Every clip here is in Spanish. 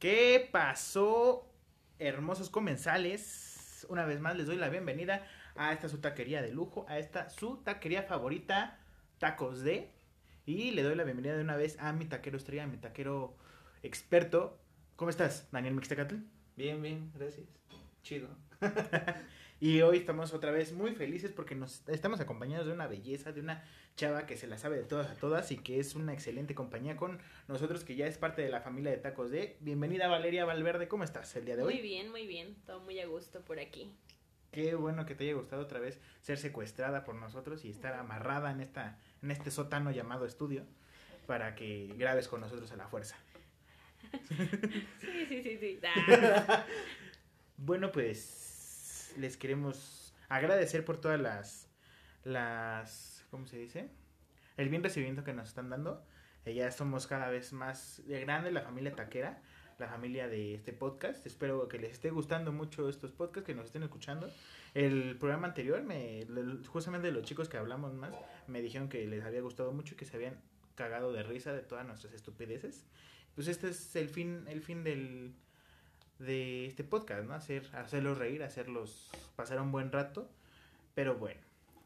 ¿Qué pasó, hermosos comensales? Una vez más les doy la bienvenida a esta su taquería de lujo, a esta su taquería favorita, Tacos de. Y le doy la bienvenida de una vez a mi taquero estrella, a mi taquero experto. ¿Cómo estás, Daniel Mixtecatl? Bien, bien, gracias. Chido. Y hoy estamos otra vez muy felices porque nos estamos acompañados de una belleza, de una chava que se la sabe de todas a todas y que es una excelente compañía con nosotros que ya es parte de la familia de Tacos de. Bienvenida Valeria Valverde, ¿cómo estás el día de hoy? Muy bien, muy bien, todo muy a gusto por aquí. Qué bueno que te haya gustado otra vez ser secuestrada por nosotros y estar amarrada en esta en este sótano llamado estudio para que grabes con nosotros a la fuerza. Sí, sí, sí, sí. Ah, Bueno, pues les queremos agradecer por todas las las ¿cómo se dice? El bien recibimiento que nos están dando. Eh, ya somos cada vez más de grande la familia taquera, la familia de este podcast. Espero que les esté gustando mucho estos podcasts, que nos estén escuchando. El programa anterior, me, justamente los chicos que hablamos más, me dijeron que les había gustado mucho y que se habían cagado de risa de todas nuestras estupideces. Pues este es el fin, el fin del, de este podcast, ¿no? Hacer, hacerlos reír, hacerlos pasar un buen rato. Pero bueno,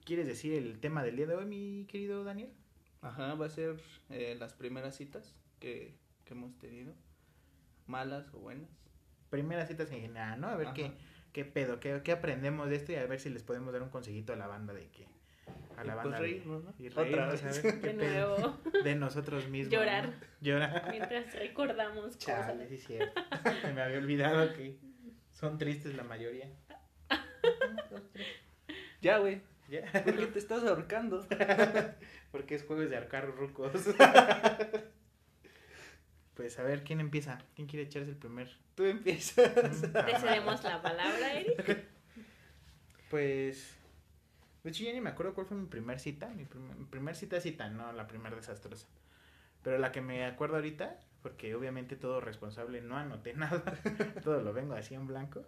¿quieres decir el tema del día de hoy, mi querido Daniel? Ajá, va a ser eh, las primeras citas que, que hemos tenido. Malas o buenas. Primeras citas en general, ¿no? A ver Ajá. qué, qué pedo, qué, qué aprendemos de esto y a ver si les podemos dar un consejito a la banda de que... A la Y, banda pues, de- reírnos, ¿no? y Otra reírnos, a vez. ver de nuevo, de nosotros mismos. Llorar. ¿no? Llorar. mientras recordamos Chale, cosas. sí es cierto. Se me había olvidado que son tristes la mayoría. Ya, güey. Ya. ¿Por qué te estás ahorcando? Porque es jueves de arcar rucos. pues a ver, ¿quién empieza? ¿Quién quiere echarse el primer? Tú empiezas. Te cedemos la palabra, Eric. Pues. De hecho, ya ni me acuerdo cuál fue mi primer cita. Mi, prim- mi primer cita, cita, no la primer desastrosa. Pero la que me acuerdo ahorita, porque obviamente todo responsable no anoté nada. todo lo vengo así en blanco.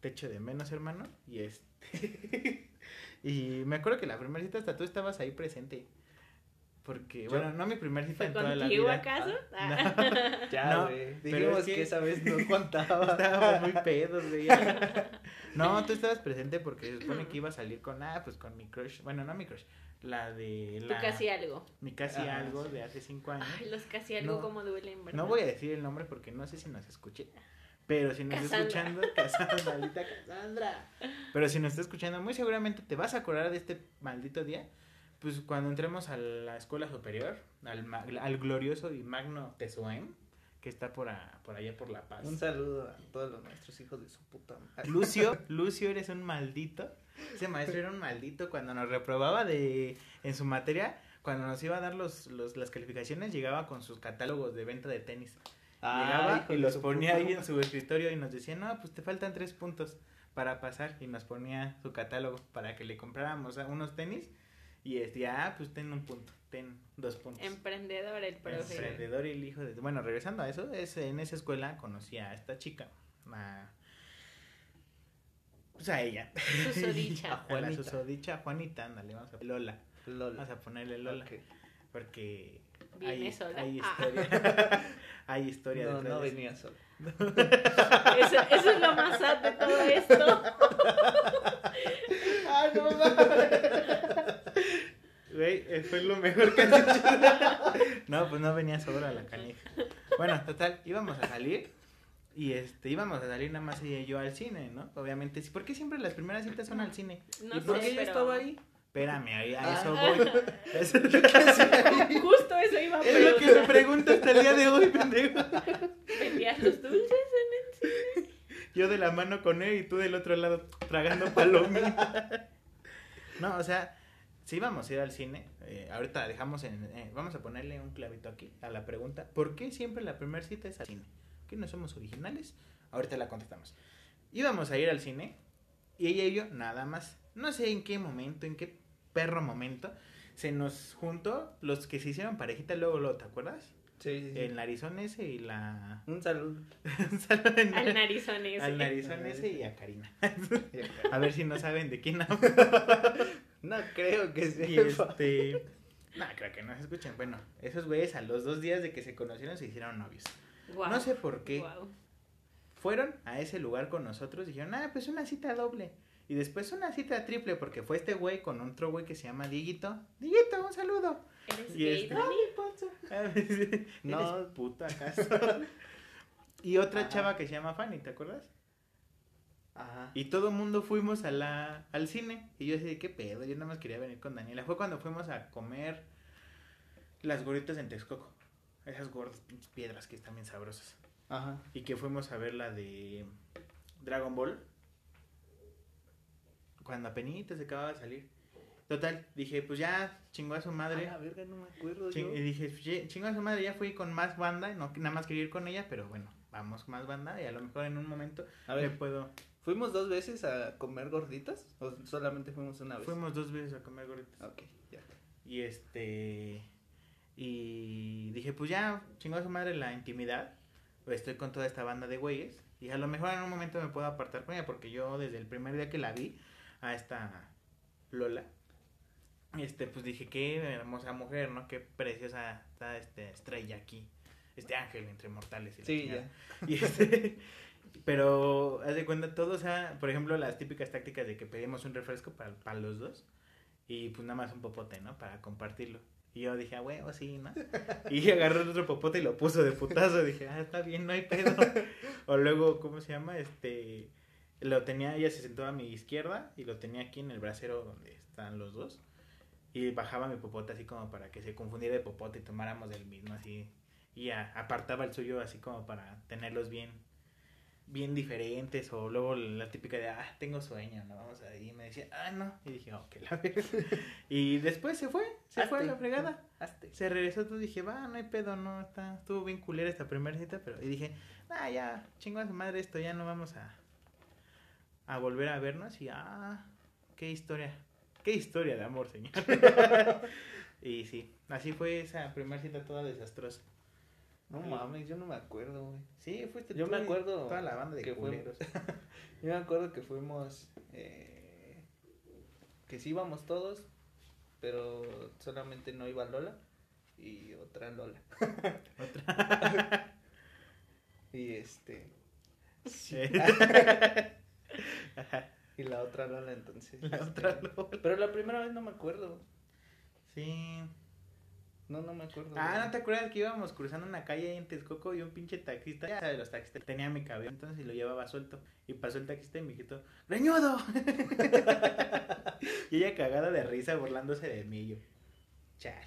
Te echo de menos, hermano. Y este. y me acuerdo que la primera cita hasta tú estabas ahí presente. Porque, Yo- bueno, no mi primer cita ¿Fue en toda la vida. acaso? No. Ah. Ya, No, güey. pero Dijimos es que- que... esa vez no contaba. Estábamos muy pedos, güey. No, tú estabas presente porque se supone que iba a salir con, ah, pues con mi crush. Bueno, no mi crush, la de la... casi algo. Mi casi Ajá, algo sí. de hace cinco años. Ay, los casi algo No. como duelen, ¿verdad? No voy a decir el nombre porque no sé si nos escuche. Pero si nos está escuchando, Cassandra, maldita Cassandra. Pero si nos está escuchando, muy seguramente te vas a acordar de este maldito día. Pues cuando entremos a la escuela superior, al, al glorioso y magno Tesoem, que está por, a- por allá por La Paz. Un saludo a todos los nuestros hijos de su puta madre. Lucio, Lucio, eres un maldito. Ese maestro era un maldito cuando nos reprobaba de en su materia, cuando nos iba a dar los, los las calificaciones, llegaba con sus catálogos de venta de tenis. Llegaba hijo y los ponía ahí en su escritorio y nos decía, no, pues te faltan tres puntos para pasar. Y nos ponía su catálogo para que le compráramos ah, unos tenis. Y decía, ah, pues ten un punto, ten dos puntos. Emprendedor el profe. Emprendedor y el hijo de... Bueno, regresando a eso, es, en esa escuela conocí a esta chica, a... Pues a ella. Susodicha. A la Juanita. susodicha Juanita, ándale, vamos a... Lola. Lola. Vamos a ponerle Lola. Porque... Viene hay, sola. Hay Ah. historia. hay historia No, no de venía solo. Eso, eso es lo más sad de todo esto. ¡Ah, no mames! Güey, fue lo mejor que has hecho. No, pues no venía sola la canija. Bueno, total, íbamos a salir. Y este, íbamos a salir nada más ella y yo al cine, ¿no? Obviamente, sí. ¿Por qué siempre las primeras citas son al cine? No ¿Y por sé, qué yo pero- estaba ahí? Espérame, ahí- a Ah. eso voy. Eso es lo que, Justo eso iba a es lo que me preguntar. pregunto hasta el día de hoy, pendejo. ¿Vendías los dulces en el cine? Yo de la mano con él y tú del otro lado tragando palomitas. No, o sea, si vamos a ir al cine, eh, ahorita dejamos en... eh, vamos a ponerle un clavito aquí a la pregunta. ¿Por qué siempre la primera cita es al cine? ¿Que no somos originales? Ahorita la contestamos. Íbamos a ir al cine y ella y yo nada más. No sé en qué momento, en qué perro momento, se nos juntó los que se hicieron parejita luego, luego ¿te acuerdas? Sí, sí, sí. El narizón ese y la... Un saludo. Un saludo en- Al narizón ese. al narizón ese y a Karina. A ver si no saben de quién hablo. No creo que Y sepa. este. No, creo que no se escuchan. Bueno, esos güeyes a los dos días de que se conocieron se hicieron novios. No sé por qué. Fueron a ese lugar con nosotros y dijeron, ah, pues una cita doble. Y después una cita triple porque fue este güey con otro güey que se llama Dieguito. Dieguito, un saludo. ¿Eres Y gay, este- Dani? Ah, No. no. ¿Eres puta acaso? y otra Ajá. chava que se llama Fanny, ¿te acuerdas? Ajá. Y todo el mundo fuimos a la, al cine. Y yo así, ¿qué pedo? Yo nada más quería venir con Daniela. Fue cuando fuimos a comer las gorditas en Texcoco. Esas gordas pinches piedras que están bien sabrosas. Ajá. Y que fuimos a ver la de Dragon Ball. Cuando apenas se acababa de salir. Total, dije, pues ya, chingó a su madre. A verga, no me acuerdo Ching- yo. y dije, "Ye- chingó a su madre, ya fui con más banda. No, nada más quería ir con ella, pero bueno, vamos con más banda. Y a lo mejor en un momento A le puedo. ¿Fuimos dos veces a comer gorditas? ¿O solamente fuimos una vez? Fuimos dos veces a comer gorditas. Ok, ya. Y este. Y dije, pues ya, chingó a su madre la intimidad. Estoy con toda esta banda de güeyes. Y a lo mejor en un momento me puedo apartar con ella. Porque yo, desde el primer día que la vi, a esta Lola, este, pues dije, qué hermosa mujer, ¿no? Qué preciosa está este estrella aquí. Este ángel entre mortales. y Sí, ya. Y este, pero, haz de cuenta, todo, o sea, por ejemplo, las típicas tácticas de que pedimos un refresco para, para los dos y pues nada más un popote, ¿no? Para compartirlo. Y yo dije, ah, huevo, sí, ¿no? Y agarró el otro popote y lo puso de putazo. Dije, ah, está bien, no hay pedo. O luego, ¿cómo se llama? Este, lo tenía, ella se sentó a mi izquierda y lo tenía aquí en el brasero donde están los dos. Y bajaba mi popote así como para que se confundiera de popote y tomáramos del mismo así. Y a- apartaba el suyo así como para tenerlos bien bien diferentes o luego la típica de ah tengo sueño no vamos ahí y me decía ah no y dije ok la verga". y después se fue se fue a la fregada. Hazte. se regresó todo dije va no hay pedo no está estuvo bien culera esta primera cita pero y dije ah ya chingo a su madre esto ya no vamos a a volver a vernos y ah qué historia qué historia de amor señor y sí así fue esa primera cita toda desastrosa No mames, yo no me acuerdo, güey. sí fuiste Yo tú me acuerdo toda la banda de que culeros Yo me acuerdo que fuimos. eh, que sí íbamos todos, pero solamente no iba Lola y otra Lola. Y este. Ajá, Y la otra Lola, entonces. La este, otra Lola. Pero la primera vez no me acuerdo. Sí. No, no me acuerdo. Ah. ¿no te acuerdas que íbamos cruzando una calle ahí en Texcoco y un pinche taxista, ya sabes, los taxistas, tenía mi cabello, entonces lo llevaba suelto. Y pasó el taxista y me gritó, ¡Greñudo! y ella cagada de risa burlándose de mí. y Yo, chale.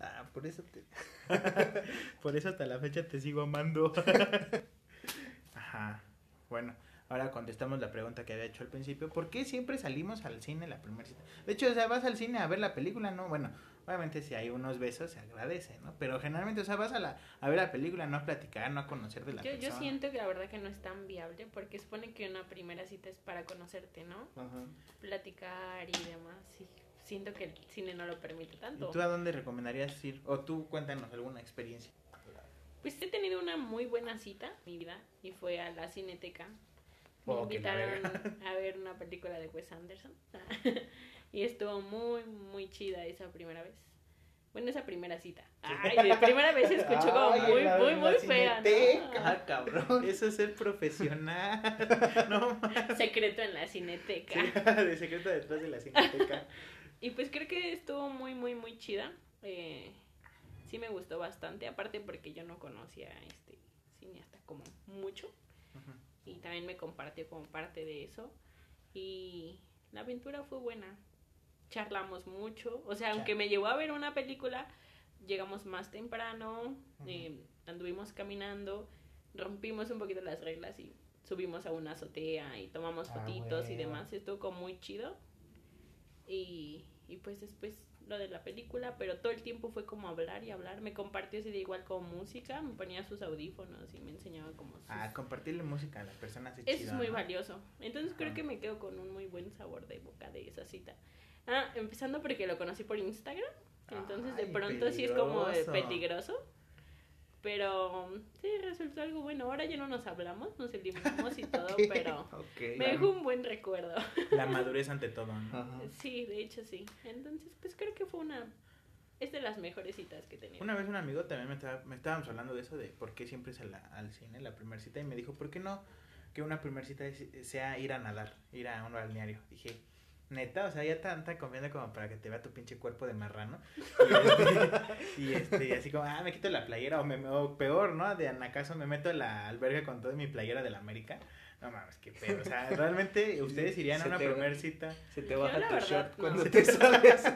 Ah, por eso te. Por eso hasta la fecha te sigo amando. Ajá. Bueno, ahora contestamos la pregunta que había hecho al principio. ¿Por qué siempre salimos al cine la primera cita? De hecho, o sea, vas al cine a ver la película, ¿no? Bueno, obviamente si hay unos besos se agradece, ¿no? Pero generalmente, o sea, vas a, la, a ver la película, no a platicar, no a conocer de la Yo, yo persona. siento que la verdad que no es tan viable porque supone que una primera cita es para conocerte, ¿no? Ajá. Platicar y demás. Y siento que el cine no lo permite ¿Y tanto. tú a dónde recomendarías ir? O tú cuéntanos alguna experiencia. Pues he tenido una muy buena cita en mi vida y fue a la Cineteca. Me Oh, invitaron a ver una película de Wes Anderson y estuvo muy, muy chida esa primera vez. Bueno, esa primera cita. Ay, de primera vez se escuchó como Ay, muy, la- muy, la muy fea, Cineteca. ¿no? Ah, cabrón. Eso es ser profesional. no, Secreto en la Cineteca. Sí, de secreto detrás de la cineteca. Y pues creo que estuvo muy, muy, muy chida. Eh, sí me gustó bastante, aparte porque yo no conocía a este cineasta como mucho. Y también me compartió como parte de eso. Y la aventura fue buena. Charlamos mucho. O sea, aunque me llevó a ver una película, llegamos más temprano, eh, anduvimos caminando, rompimos un poquito las reglas y subimos a una azotea y tomamos Ah, fotitos y huevo. demás. Estuvo como muy chido. Y, y pues después lo de la película, pero todo el tiempo fue como hablar y hablar. Me compartió así de igual como música, me ponía sus audífonos y me enseñaba como sus... Ah, compartirle música a las personas es Eso chido, es muy ¿no? valioso. Entonces creo Ajá. que me quedo con un muy buen sabor de boca de esa cita. Ah, empezando porque lo conocí por Instagram. Entonces de pronto sí es como de peligroso. Pero sí, resultó algo bueno. Ahora ya no nos hablamos, nos eliminamos y todo, pero me dejó un buen recuerdo. La madurez ante todo, ¿no? Ajá. Sí, de hecho sí. Entonces pues creo que fue una Es de las mejores citas que tenido. Una vez un amigo también me, estaba, me estábamos hablando de eso, de por qué siempre es a la- al cine la primera cita, y me dijo, ¿por qué no que una primera cita sea ir a nadar, ir a un balneario? Dije, neta, o sea, ya tanta confianza como para que te vea tu pinche cuerpo de marrano. Y, este, y, este, así como, ah, me quito la playera, o, me, o peor, ¿no? De acaso me meto en la alberga con toda mi playera de la América. No mames, qué pedo. O sea, realmente ustedes irían a una primera cita. Se te baja tu verdad, short no. cuando te sales.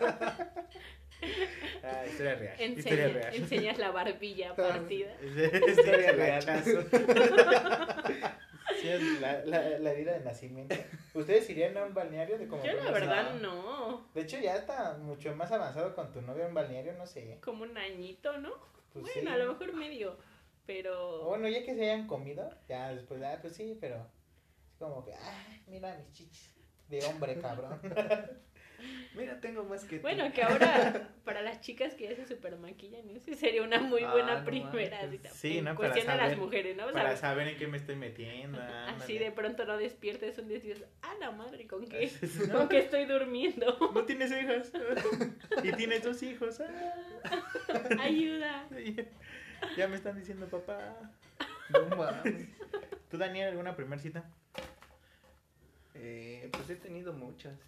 Ah, historia real. Enseña- historia real. enseñas la barbilla partida. Historia real. Sí, es la, la, la herida de nacimiento. ¿Ustedes irían a un balneario de como Yo la verdad cita? no. De hecho, ya está mucho más avanzado con tu novio en balneario, no sé. Como un añito, ¿no? Pues bueno, sí. a lo mejor medio. Pero. Bueno, ya que se hayan comido, ya después, ah, pues sí, pero es como que, ay, mira mis chichis. De hombre, cabrón. Mira, tengo más que tú. Bueno, que ahora para las chicas que ya se super maquillan, eso sería una muy buena Ah, no primera manches. cita. Sí, ¿no? Para cuestión las saber- mujeres, ¿no? Para saber en qué me estoy metiendo. así ándale. de pronto no despiertes un día y dices, ah, la madre, ¿con qué? No, ¿Con qué estoy durmiendo? no tienes hijas. y tienes dos hijos. ah. Ayuda. Ya me están diciendo papá. No mames. ¿Tú, Daniel, alguna primera cita? Eh, pues he tenido muchas.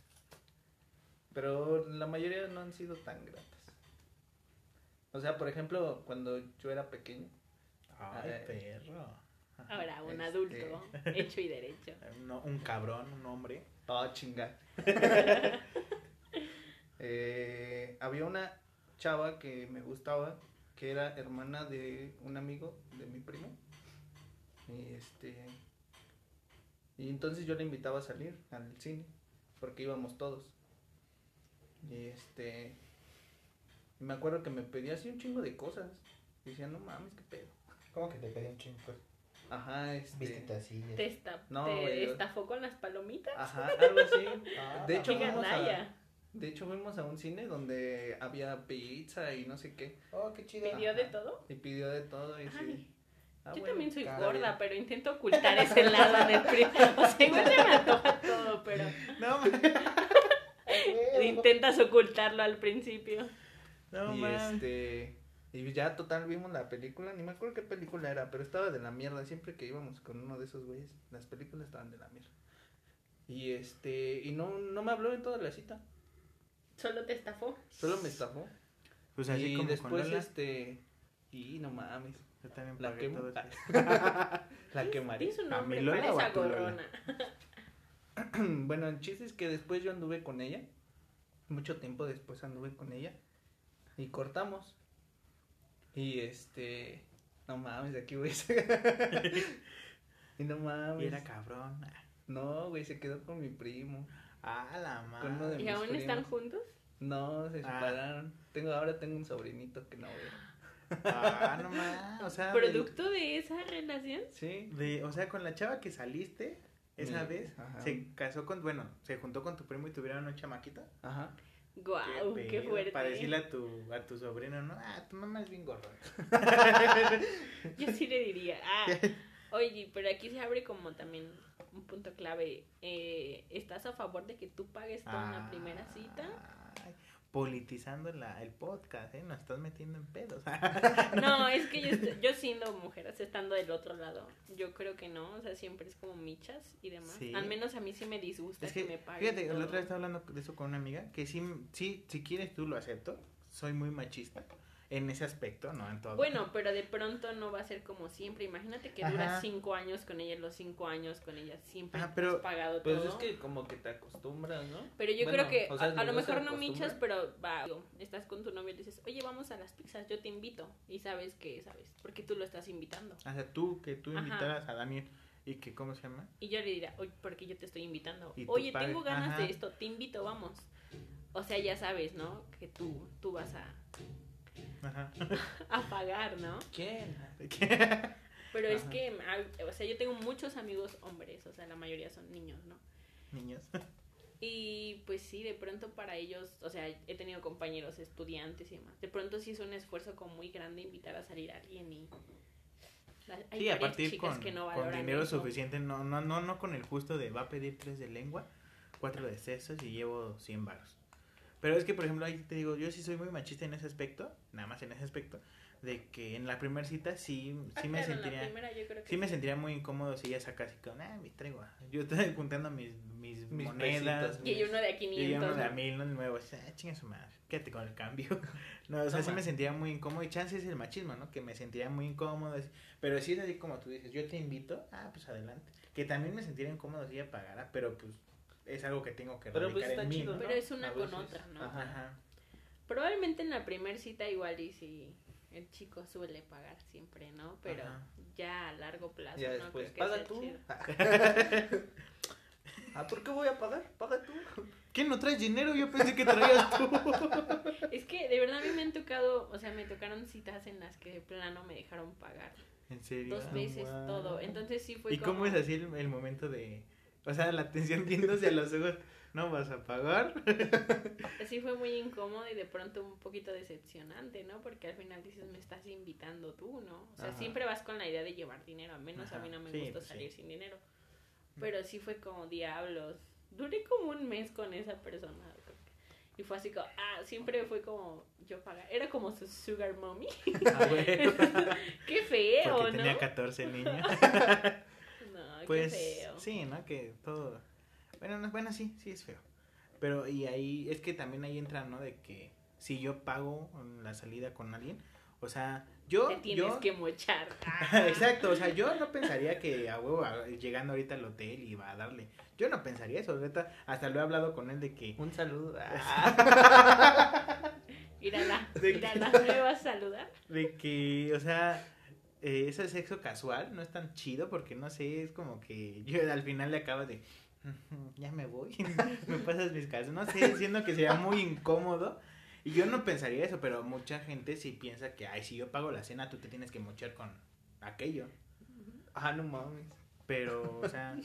Pero la mayoría no han sido tan gratas. O sea, por ejemplo, cuando yo era pequeño. Ay, Ay. perro. Ahora, un Este- adulto, hecho y derecho. No, un cabrón, un hombre. Oh, chinga. Eh, había una chava que me gustaba, que era hermana de un amigo de mi primo. Y este. Y entonces yo la invitaba a salir al cine, porque íbamos todos. Y este. y me acuerdo que me pedía así un chingo de cosas. Decía, no mames, qué pedo. ¿Cómo que te pedí un chingo? Ajá, este. Vístete así. ¿Te, esta- No, te güey, estafó con las palomitas? Ajá, algo así. Ah, De hecho, ¡Qué fuimos a-! De hecho, fuimos a un cine donde había pizza y no sé qué. Oh, qué chido. ¿Pidió de todo? Y pidió de todo y sí. Ah, Yo bueno, también soy gorda, bien. pero intento ocultar ese lado en el primo. O sea, igual se me antoja todo, pero No, intentas ocultarlo al principio. no, y man. este. Y ya total vimos la película, ni me acuerdo qué película era, pero estaba de la mierda. Siempre que íbamos con uno de esos güeyes, las películas estaban de la mierda. Y este, y no, no me habló en toda la cita, Solo te estafó. solo me estafó. Pues así y como después con este, y no mames, yo también la pagué quemo. todo eso. la quemaré. Tienes un ¿A nombre mi Lola para o a tu Lola? bueno, el chiste es que después yo anduve con ella. Mucho tiempo después anduve con ella. Y cortamos. Y este. No mames, de aquí voy a sacar. y no mames. Y era cabrón. No, güey, se quedó con mi primo. Ah, la madre. ¿Y aún están juntos? No, se Ah. separaron. Tengo, ahora tengo un sobrinito que no veo. Ah, no mames. O sea, de- ¿Producto de esa relación? Sí. de, o sea, con la chava que saliste esa vez, ajá. se casó con, bueno, se juntó con tu primo y tuvieron un chamaquito. Ajá. Guau, qué, fuerte. Para decirle a tu, a tu sobrino, no, ah, tu mamá es bien gorda. Yo sí le diría, ah, oye, pero aquí se abre como también un punto clave. Eh, ¿Estás a favor de que tú pagues toda una primera cita? Ay, politizando la, el podcast, ¿eh? Nos estás metiendo en pedos. No, es que yo, estoy- yo siendo mujer, estando del otro lado, yo creo que no, o sea, siempre es como michas y demás. Sí. Al menos a mí sí me disgusta es que, que, me paguen fíjate, la todo. otra vez estaba hablando de eso con una amiga, que sí, sí, si quieres tú lo acepto, soy muy machista en ese aspecto, no en todo. Bueno, pero de pronto no va a ser como siempre. Imagínate que duras Ajá. cinco años con ella, los cinco años con ella siempre Ajá, pero- has pagado Pues todo. es que como que te acostumbras, ¿no? Pero yo Bueno, creo que o sea, a, a lo mejor no michas, pero va, digo, estás con tu novio y le dices, oye, vamos a las pizzas, yo te invito. Y sabes que, sabes, porque tú lo estás invitando. O sea, tú, que tú Ajá. invitaras a Daniel y que, ¿cómo se llama? Y yo le diría, oye, porque yo te estoy invitando. Oye, tengo ganas ajá. de esto, te invito, vamos. O sea, ya sabes, ¿no? Que tú, tú vas a, Ajá. a pagar, ¿no? ¿Quién? Pero es que, ah, o sea, yo tengo muchos amigos hombres, o sea, la mayoría son niños, ¿no? Niños. Y pues sí, de pronto para ellos, o sea, he tenido compañeros estudiantes y demás. De pronto sí es un esfuerzo como muy grande invitar a salir a alguien y... hay Sí, varias aparte ir chicas con, que no con dinero eso. suficiente, no, no, no, no con el justo de va a pedir tres de lengua, cuatro de sesos y llevo 100 varos. Pero es que, por ejemplo, ahí te digo, yo sí soy muy machista en ese aspecto, nada más en ese aspecto, de que en la primera cita sí, Ah, sí me claro, sentiría... primera yo creo que Sí me sentiría muy incómodo si ella saca así con, ah, me traigo. Yo estoy juntando mis, mis, Mis monedas. Y uno de a Y yo 500. uno de a ¿no? mil, no de nuevo. así, Ah, chinga su madre, quédate con el cambio. No, o sea, No sí me sentiría muy incómodo. Y chance es el machismo, ¿no? Que me sentiría muy incómodo. Pero si es así como tú dices, yo te invito, ah, pues adelante. Que también me sentiría incómodo si ella pagara, pero pues es algo que tengo que Pero, pues, está en mí, chido, ¿no? Pero es una A con veces. otra, ¿no? Ajá. Ajá. Probablemente en la primer cita igual y si el chico suele pagar siempre, ¿no? Pero Ajá. ya a largo plazo Ya no después, creo que paga tú. chido. ah, ¿por qué voy a pagar? Paga tú. ¿Qué no traes dinero? Yo pensé que traías tú. Es que de verdad a mí me han tocado, o sea, me tocaron citas en las que de plano me dejaron pagar ¿En serio? dos veces wow. todo. Entonces sí fue ¿Y como... cómo es así el, el momento de... O sea, la atención viéndose a los ojos, ¿no vas a pagar? Sí fue muy incómodo y de pronto un poquito decepcionante, ¿no? Porque al final dices, me estás invitando tú, ¿no? O sea, Ajá. siempre vas con la idea de llevar dinero, al menos a Ajá. mí no me Sí, gusta pues sí. salir sin dinero. Pero sí fue como diablos. Duré como un mes con esa persona. Y fue así como, ah, siempre fue como yo pagar. Era como su sugar mommy. Ah, bueno. Qué feo, Porque ¿no? tenía 14 niños. Pues qué feo. sí, ¿no? Que todo... Bueno, no, bueno, sí, sí es feo. Pero y ahí, es que también ahí entra, ¿no? De que si yo pago la salida con alguien, o sea, yo... Te tienes yo... que mochar. Ah. Exacto, o sea, yo no pensaría que a huevo, a- llegando ahorita al hotel iba a darle. Yo no pensaría eso, neta. Hasta lo he hablado con él de que... Un saludo. Mírala, De- mírala, ¿me vas a saludar? De que, o sea, eh, ese sexo casual no es tan chido porque no sé, es como que yo al final le acabo de, ya me voy, me pasas mis calzones, no sé, siendo que sería muy incómodo. Y yo no pensaría eso, pero mucha gente sí piensa que, ay, si yo pago la cena, tú te tienes que mochar con aquello. ah, no mames. Pero, o sea,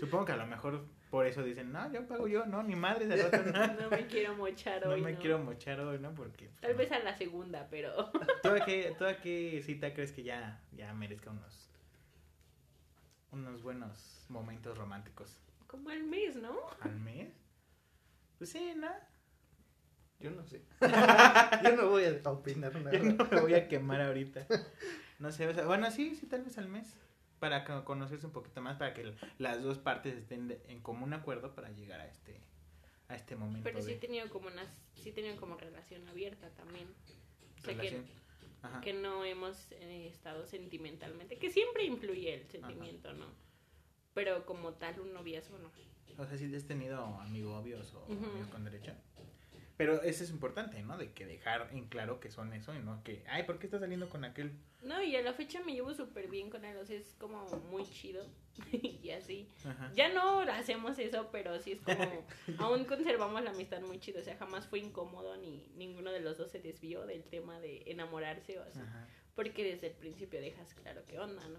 supongo que a lo mejor por eso dicen, no, yo pago yo, no, ni madre, de rato no, No me quiero mochar no hoy. me quiero mochar hoy, ¿no? Porque... pues, Tal no. vez a la segunda, pero. ¿Toda qué, toda qué cita crees que ya, ya merezca unos, unos buenos momentos románticos Como al mes, ¿no? al mes? Pues sí, ¿no? Yo no sé. Yo no voy a opinar nada. Yo no me voy a quemar ahorita. No sé, o sea, bueno, sí, sí, tal vez al mes. Para co- conocerse un poquito más, para que las dos partes estén de- en común acuerdo para llegar a este, a este momento Pero sí he de tenido como unas. Sí he tenido como relación abierta también. O sea, que, que no hemos eh, estado sentimentalmente. Que siempre influye el sentimiento, ¿no? Pero como tal, un noviazgo no. O sea, si has tenido amigobios o Ujú. amigos con derecho. Pero eso es importante, ¿no? De que dejar en claro que son eso y no que, ay, ¿por qué estás saliendo con aquel? No, y a la fecha me llevo súper bien con él. O sea, es como muy chido. y así. Ajá. Ya no hacemos eso, pero sí es como. aún conservamos la amistad muy chido. O sea, jamás fue incómodo ni ninguno de los dos se desvió del tema de enamorarse o así. Ajá. Porque desde el principio dejas claro qué onda, ¿no?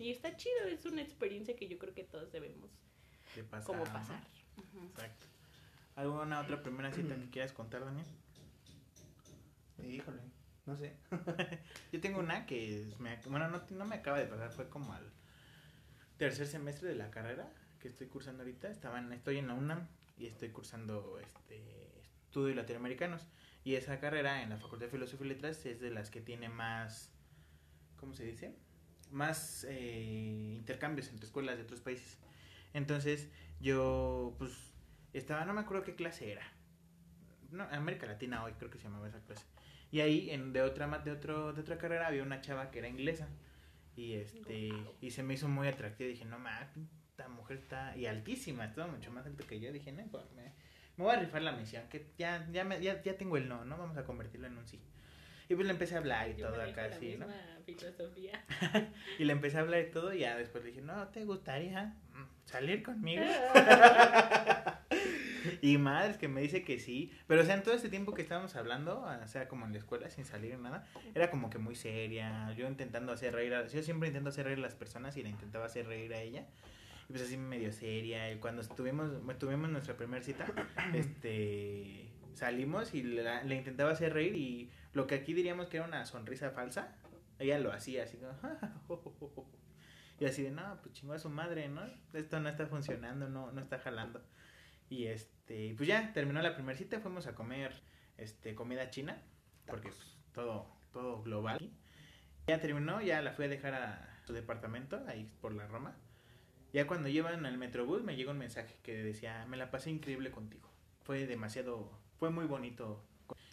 Y está chido, es una experiencia que yo creo que todos debemos como pasar. Exacto. ¿Alguna otra primera cita que quieras contar, Daniel? Híjole, no sé. Yo tengo una que me, bueno, no, no me acaba de pasar, fue como al tercer semestre de la carrera que estoy cursando ahorita. Estaba en- estoy en la UNAM y estoy cursando este estudios latinoamericanos. Y esa carrera en la Facultad de Filosofía y Letras es de las que tiene más, ¿cómo se dice? Más eh, intercambios entre escuelas de otros países. Entonces yo, pues, estaba, no me acuerdo qué clase era. No, América Latina hoy creo que se llamaba esa clase. Y ahí en, de otra de otro de otra carrera había una chava que era inglesa y este y se me hizo muy atractiva, dije, "No mames, esta mujer está y altísima, estaba mucho más alto que yo." Dije, "No, pues, me, me voy a rifar la misión, que ya ya me- ya, ya tengo el no, no vamos a convertirlo en un sí." Y pues le empecé a hablar y Yo todo acá la así, ¿no? filosofía. Y le empecé a hablar y todo y ya después le dije, "No, ¿te gustaría mm, salir conmigo?" Y madres que me dice que sí. Pero o sea, en todo este tiempo que estábamos hablando, o sea, como en la escuela, sin salir nada, era como que muy seria. Yo intentando hacer reír a... Yo siempre intento hacer reír a las personas y la intentaba hacer reír a ella. Y pues así medio seria. Y cuando estuvimos, tuvimos nuestra primera cita, este... Salimos y la- le intentaba hacer reír y lo que aquí diríamos que era una sonrisa falsa, ella lo hacía así como... Y así de, no, pues chingó a su madre, ¿no? Esto no está funcionando, no, no está jalando. Y este, pues ya terminó la primera cita, fuimos a comer este comida china, porque es todo todo global. Ya terminó, ya la fui a dejar a su departamento ahí por la Roma. Ya cuando llevan al Metrobús me llegó un mensaje que decía, "Me la pasé increíble contigo. Fue demasiado, fue muy bonito."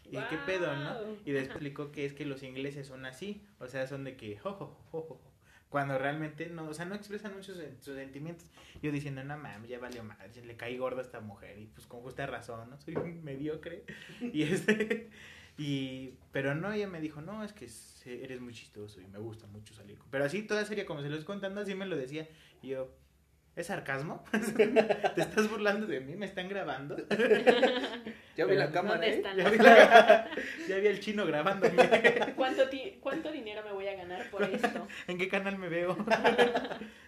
Y qué pedo, ¿no? Y después explicó que es que los ingleses son así, o sea, son de que jo, jo, jo, jo, jo, cuando realmente no, o sea, no expresan muchos sus, sentimientos. Yo diciendo, no mames, ya valió madre, le caí gordo a esta mujer y pues con justa razón, ¿no? Soy un mediocre. Y este y pero no, ella me dijo, "No, es que eres muy chistoso y me gusta mucho salir." con-". Pero así toda seria como se lo estoy contando, así me lo decía. Y yo, ¿es sarcasmo? ¿Te estás burlando de mí? ¿Me están grabando? Ya vi la cámara, ¿dónde ¿eh? están? Ya vi, la- ya vi el chino grabándome. ¿Cuánto, ti- ¿Cuánto dinero me voy a ganar por esto? ¿En qué canal me veo?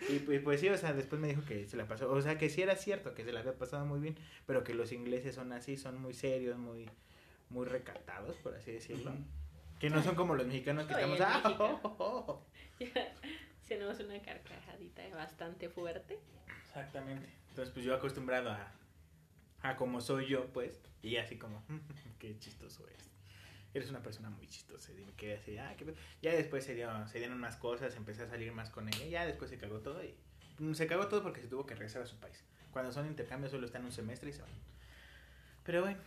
y pues, pues sí, o sea, después me dijo que se la pasó, o sea, que sí era cierto, que se la había pasado muy bien, pero que los ingleses son así, son muy serios, muy muy recatados, por así decirlo. Que no son como los mexicanos que Oye, estamos... "Ah, México". oh, oh, oh". Tenemos una carcajadita bastante fuerte. Exactamente. Entonces, pues yo acostumbrado a, a como soy yo, pues, y así como, qué chistoso eres. Eres una persona muy chistosa. Y me quedé así, ah, qué pe-". Ya después se, dio, se dieron más cosas, empecé a salir más con ella. Ya después se cagó todo y mm, se cagó todo porque se tuvo que regresar a su país. Cuando son intercambios solo están un semestre y se van. Pero bueno.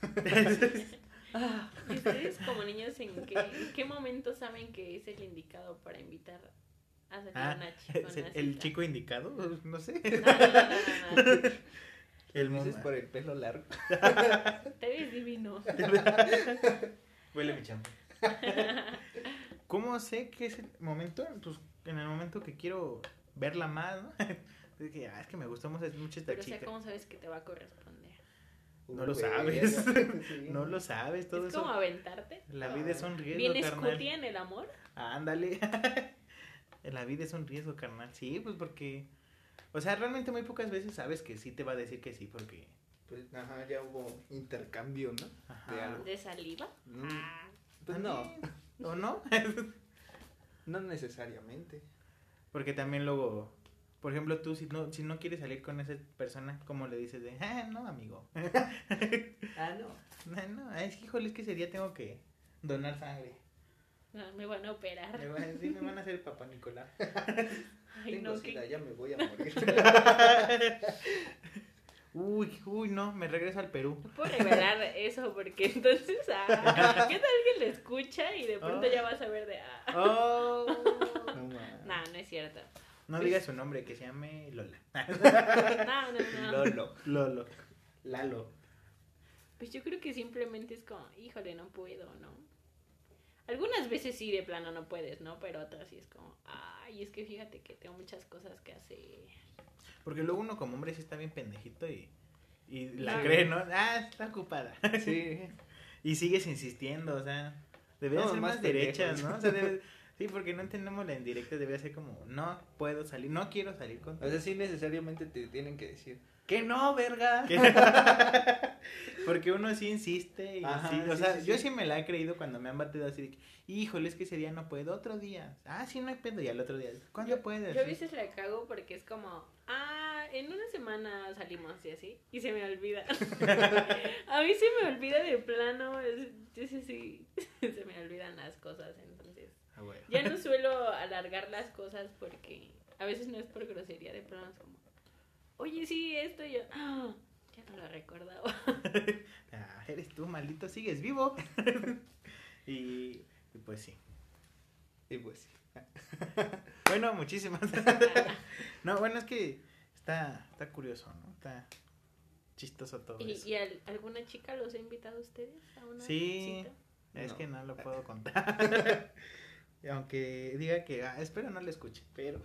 ¿Y ustedes como niños en qué, en qué momento saben que es el indicado para invitar a salir a Ah, una chica? ¿es una el, chico indicado, no sé. No, no, no, no, no. El Dices mom- por el pelo largo. Te ves divino. Huele mi champa. ¿Cómo sé que es el momento? Pues en el momento que quiero verla más, ¿no? Es que, ah, es que me gustó mucho mucho esta Pero o sea, chica. ¿cómo sabes que te va a corresponder? No lo Uy, sabes. sí. No lo sabes, todo ¿Es eso. como aventarte? La vida es un riesgo, ¿Vienes carnal. en el amor? Ándale. La vida es un riesgo, carnal. Sí, pues porque. O sea, realmente muy pocas veces sabes que sí te va a decir que sí, porque. Pues, ajá, ya hubo intercambio, ¿no? Ajá. De algo. ¿De saliva? Mm, Ah, Pues no. ¿O no? no necesariamente. Porque también luego, por ejemplo, tú si no, si no quieres salir con esa persona, ¿cómo le dices de, ah, no, amigo? Ah, no. no, no, es que, híjole, es que ese día tengo que donar sangre. No, me van a operar. Me van, a- sí, me van a hacer papá Nicolás. Ay, Tengo no, sida, ya me voy a morir. Uy, uy, no, me regreso al Perú. No puedo revelar eso porque entonces, ah, ¿qué tal que lo escucha y de pronto Oh. ya vas a ver de, ah, Oh. No, no es cierto. No digas su nombre, que se llame Lola. No, no, no. Lolo. Lolo. Lalo. Pues yo creo que simplemente es como, híjole, no puedo, ¿no? Algunas veces sí, de plano no puedes, ¿no? Pero otras sí es como, ay, es que fíjate que tengo muchas cosas que hacer. Porque luego uno como hombre sí está bien pendejito y, y la Sí. cree, ¿no? Ah, está ocupada. Sí. Y sigues insistiendo, o sea, debería No, ser más más, derechas. ¿no? O sea, debe- sí, porque no entendemos la indirecta, debería ser como, no puedo salir, no quiero salir O contigo. sea, sí necesariamente te tienen que decir que no, verga. porque uno sí insiste y Ajá, sí, o sí, sea, sí, yo sí. me la he creído cuando me han batido así de que, híjole, es que ese día no puedo, otro día. Ah, sí, no hay pedo, y al otro día, ¿cuándo Yo- puedes? Yo a veces la cago porque es como, ah, en una semana salimos y así, y se me olvida. a mí se me olvida de plano, es- sí, sí, sí, se me olvidan las cosas, entonces. Ah, bueno. Ya no suelo alargar las cosas porque a veces no es por grosería, de plano es como, oye, sí, esto y yo, "Ah, ya no lo recordaba. Ah, eres tú, maldito, sigues vivo. y, y pues sí. Y pues sí. Bueno, muchísimas. no, bueno, es que está, está curioso, ¿no? Está chistoso todo ¿Y, eso. y al- alguna chica los ha invitado a ustedes a una Sí. cita? Es No. que no lo puedo contar. Y Aunque diga que, ah, espero no lo escuche, pero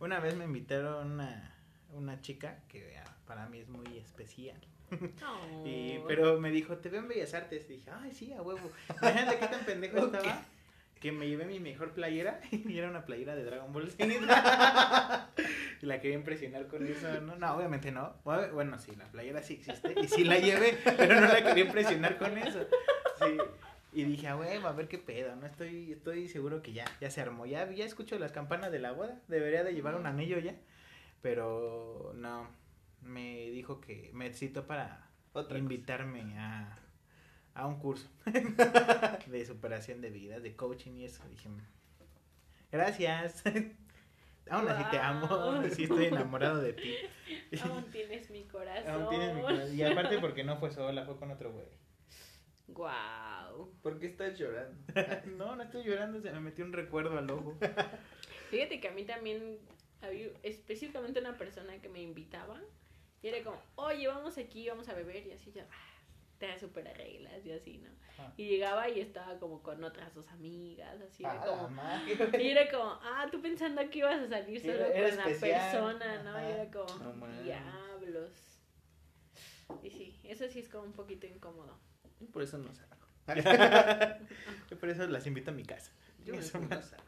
una vez me invitaron una, una chica que para mí es muy especial. Y, Oh. pero me dijo, te veo en Bellas Artes. Y dije, ay, sí, a huevo. Imagínate qué tan pendejo Ok. estaba que me llevé mi mejor playera y era una playera de Dragon Ball Z. y la quería impresionar con eso. No, no, obviamente no. Bueno, sí, la playera sí existe y sí la llevé, pero no la quería impresionar con eso. Sí. Y dije, a huevo, a ver qué pedo, no estoy, estoy seguro que ya, ya se armó, ya, ya escucho las campanas de la boda, debería de llevar un anillo ya, pero no, me dijo que me citó para Otra invitarme a, a un curso de superación de vida, de coaching y eso. Dije, gracias. Aún así te amo, Guau. sí estoy enamorado de ti. Aún tienes mi corazón. Aún tienes mi corazón. Y aparte porque no fue sola, fue con otro güey. Wow. ¿Por qué estás llorando? No, no estoy llorando, se me metió un recuerdo al ojo. Fíjate que a mí también había específicamente una persona que me invitaba y era como, oye, vamos aquí, vamos a beber y así yo, ah, te da súper reglas y así, ¿no? Ah. Y llegaba y estaba como con otras dos amigas, así era Ah, como... Y era como, ah, tú pensando que ibas a salir solo Era- era con la especial. persona, ¿no? Y era como, No diablos. Y sí, eso sí es como un poquito incómodo. Por eso no salgo. Yo por eso las invito a mi casa. Yo Eso no salgo.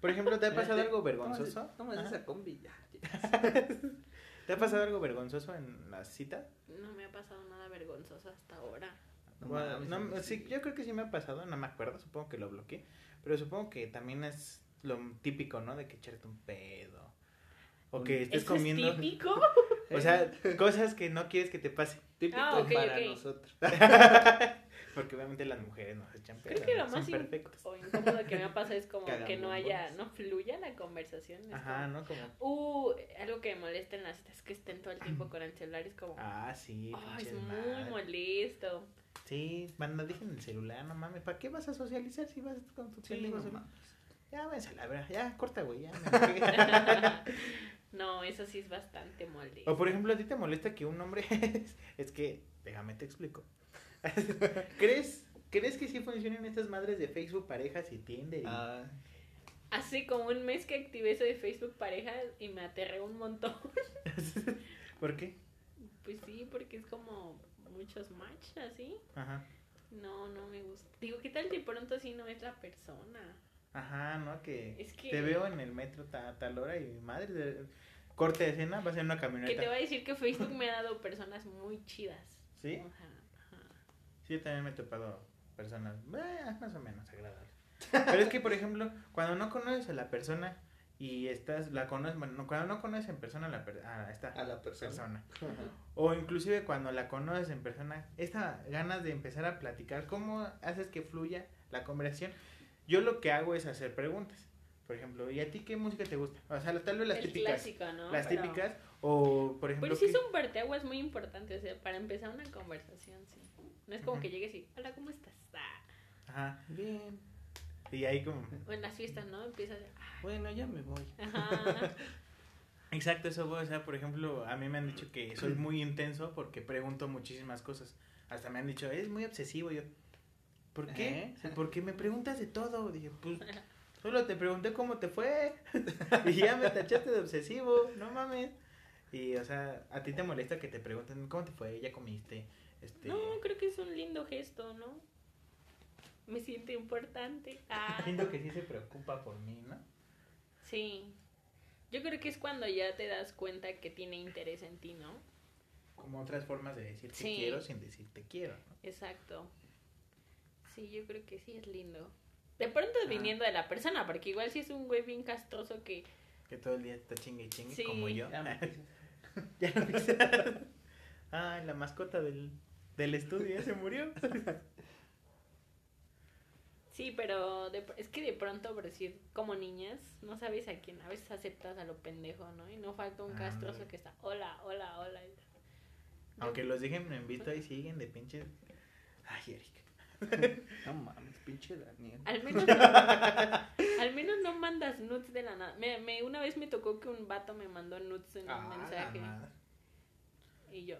Por ejemplo, ¿te ha pasado algo vergonzoso? Tomas Ajá. esa combi ya. ¿Te ha pasado algo vergonzoso en las citas? No me ha pasado nada vergonzoso hasta ahora. No Bueno, sí, yo creo que sí me ha pasado, no me acuerdo, supongo que lo bloqueé, pero supongo que también es lo típico, ¿no? De que echarte un pedo. O que estés ¿Eso comiendo. es típico? O sea, cosas que no quieres que te pase. Típico Ah, para nosotros. Porque obviamente las mujeres nos echan. Creo que lo más Son perfectas. o incómodo que me ha pasado es como que no haya, no fluya la conversación. Ajá, como, ¿no? Como. Uh, algo que me molesta en las citas es que estén todo el tiempo con el celular. Es como, Ah, sí, "Ay, es muy molesto. Sí, banda, dejen el celular, no mames. ¿Para qué vas a socializar si vas con tu Sí, pendejo no celular? mames. Ya, váyanse a la verdad, ya, corta, güey, ya. me no, eso sí es bastante molesto. o por ejemplo, a ti te molesta que un hombre. es que, déjame te explico. ¿Crees, ¿Crees que sí funcionan estas madres de Facebook parejas y Tinder? y- Ah, Hace como un mes que activé eso de Facebook pareja y me aterré un montón. ¿Por qué? Pues sí, porque es como muchos match así. Ajá. No, no me gusta. Digo, ¿qué tal de pronto así no es la persona? Ajá, ¿no? Que, Es que- te veo en el metro ta- a tal hora y madre, de- corte de escena, vas en una Que camioneta. te voy a decir que Facebook me ha dado personas muy chidas. ¿Sí? Ajá. Sí, yo también me he topado personas eh, más o menos agradables. Pero es que, por ejemplo, cuando no conoces a la persona y estás, la conoces, bueno, no, cuando no conoces en persona a, la per- a esta a la persona. o inclusive cuando la conoces en persona, esta ganas de empezar a platicar, ¿cómo haces que fluya la conversación? Yo lo que hago es hacer preguntas. Por ejemplo, ¿y a ti qué música te gusta? O sea, tal vez las El típicas. clásico, ¿no? Las Pero- típicas, o por ejemplo. Pero sí ¿qué- es un parteaguas muy importante, o sea, para empezar una conversación, sí. No es como que llegues y, hola, ¿cómo estás? Ah. Ajá. Bien. Y ahí como. O en las fiestas, ¿no? Empiezas, ah, Bueno, ya me voy. ajá. Exacto, eso, o sea, por ejemplo, a mí me han dicho que soy muy intenso porque pregunto muchísimas cosas. Hasta me han dicho, es muy obsesivo. Yo, ¿por qué? ¿Eh? Porque me preguntas de todo. Dije, pues, solo te pregunté cómo te fue. y ya me tachaste de obsesivo, no mames. Y, o sea, a ti te molesta que te pregunten, ¿cómo te fue? ¿Ya comiste? Este... No, creo que es un lindo gesto, ¿no? Me siento importante. Ah, Siento que sí se preocupa por mí, ¿no? sí. Yo creo que es cuando ya te das cuenta que tiene interés en ti, ¿no? Como otras formas de decir te Sí. quiero sin decir te quiero, ¿no? Exacto. Sí, yo creo que sí es lindo. De pronto Ajá. viniendo de la persona, porque igual si es un güey bien castroso que... Que todo el día está chingue y chingue Sí. como yo. Ya lo viste. Ay, la mascota del, del estudio ya se murió. Sí, pero de- es que de pronto, por decir, como niñas, no sabes a quién, a veces aceptas a lo pendejo, ¿no? Y no falta un Ah, castroso que está, hola, hola, hola. Aunque los dejen en visto ahí siguen de pinche. Ay, Eric. No mames, pinche Daniel. Al menos, no, al menos no mandas nudes de la nada. Me, me- una vez me tocó que un vato me mandó nudes en un Ah, mensaje. Y yo,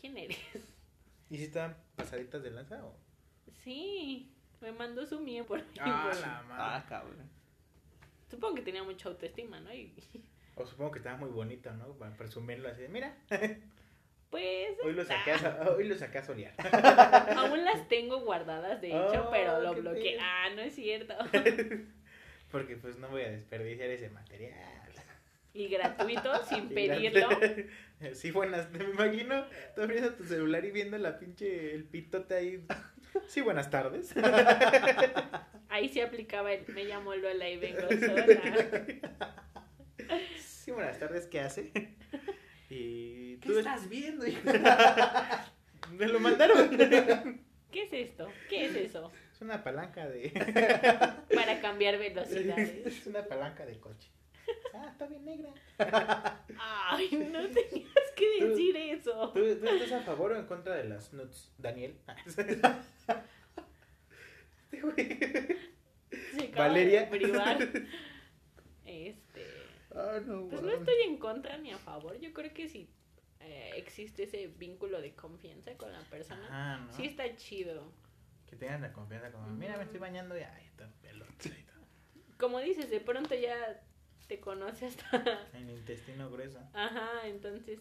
¿quién eres? ¿Y si estaban pasaditas de lanza o? Sí, me mandó su miembro. Ah, la madre. Ah, cabrón. Supongo que tenía mucha autoestima, ¿no? Y O supongo que estaba muy bonito, ¿no? Para presumirlo así de, mira, pues hoy lo saqué a, hoy lo saqué a solear. aún las tengo guardadas, de hecho, Oh, pero lo bloqueé. Ah, no es cierto. Porque pues no voy a desperdiciar ese material. Y gratuito, sin pedirlo. Sí, buenas, me imagino, tú abriendo tu celular y viendo la pinche, el pitote ahí. Sí, buenas tardes. Ahí sí aplicaba el me llamo Lola y vengo sola. Sí, buenas tardes, ¿qué hace? Y estás viendo? Me lo mandaron. ¿Qué es esto? ¿Qué es eso? Es una palanca de. Para cambiar velocidades. Es una palanca de coche. Ah, está bien negra. Ay, no tenías que Tú- decir eso. ¿Tú, tú estás a favor o en contra de las nuts, Daniel? Se acaba Valeria. de privar. Este. Ah, no, Pues no estoy en contra ni a favor. Yo creo que si eh, existe ese vínculo de confianza con la persona, Ah, ¿no? sí está chido. Que tengan la confianza como, mira, me estoy bañando y ay, está pelón. Como dices, de pronto ya te conoce hasta. El intestino grueso. Ajá, entonces.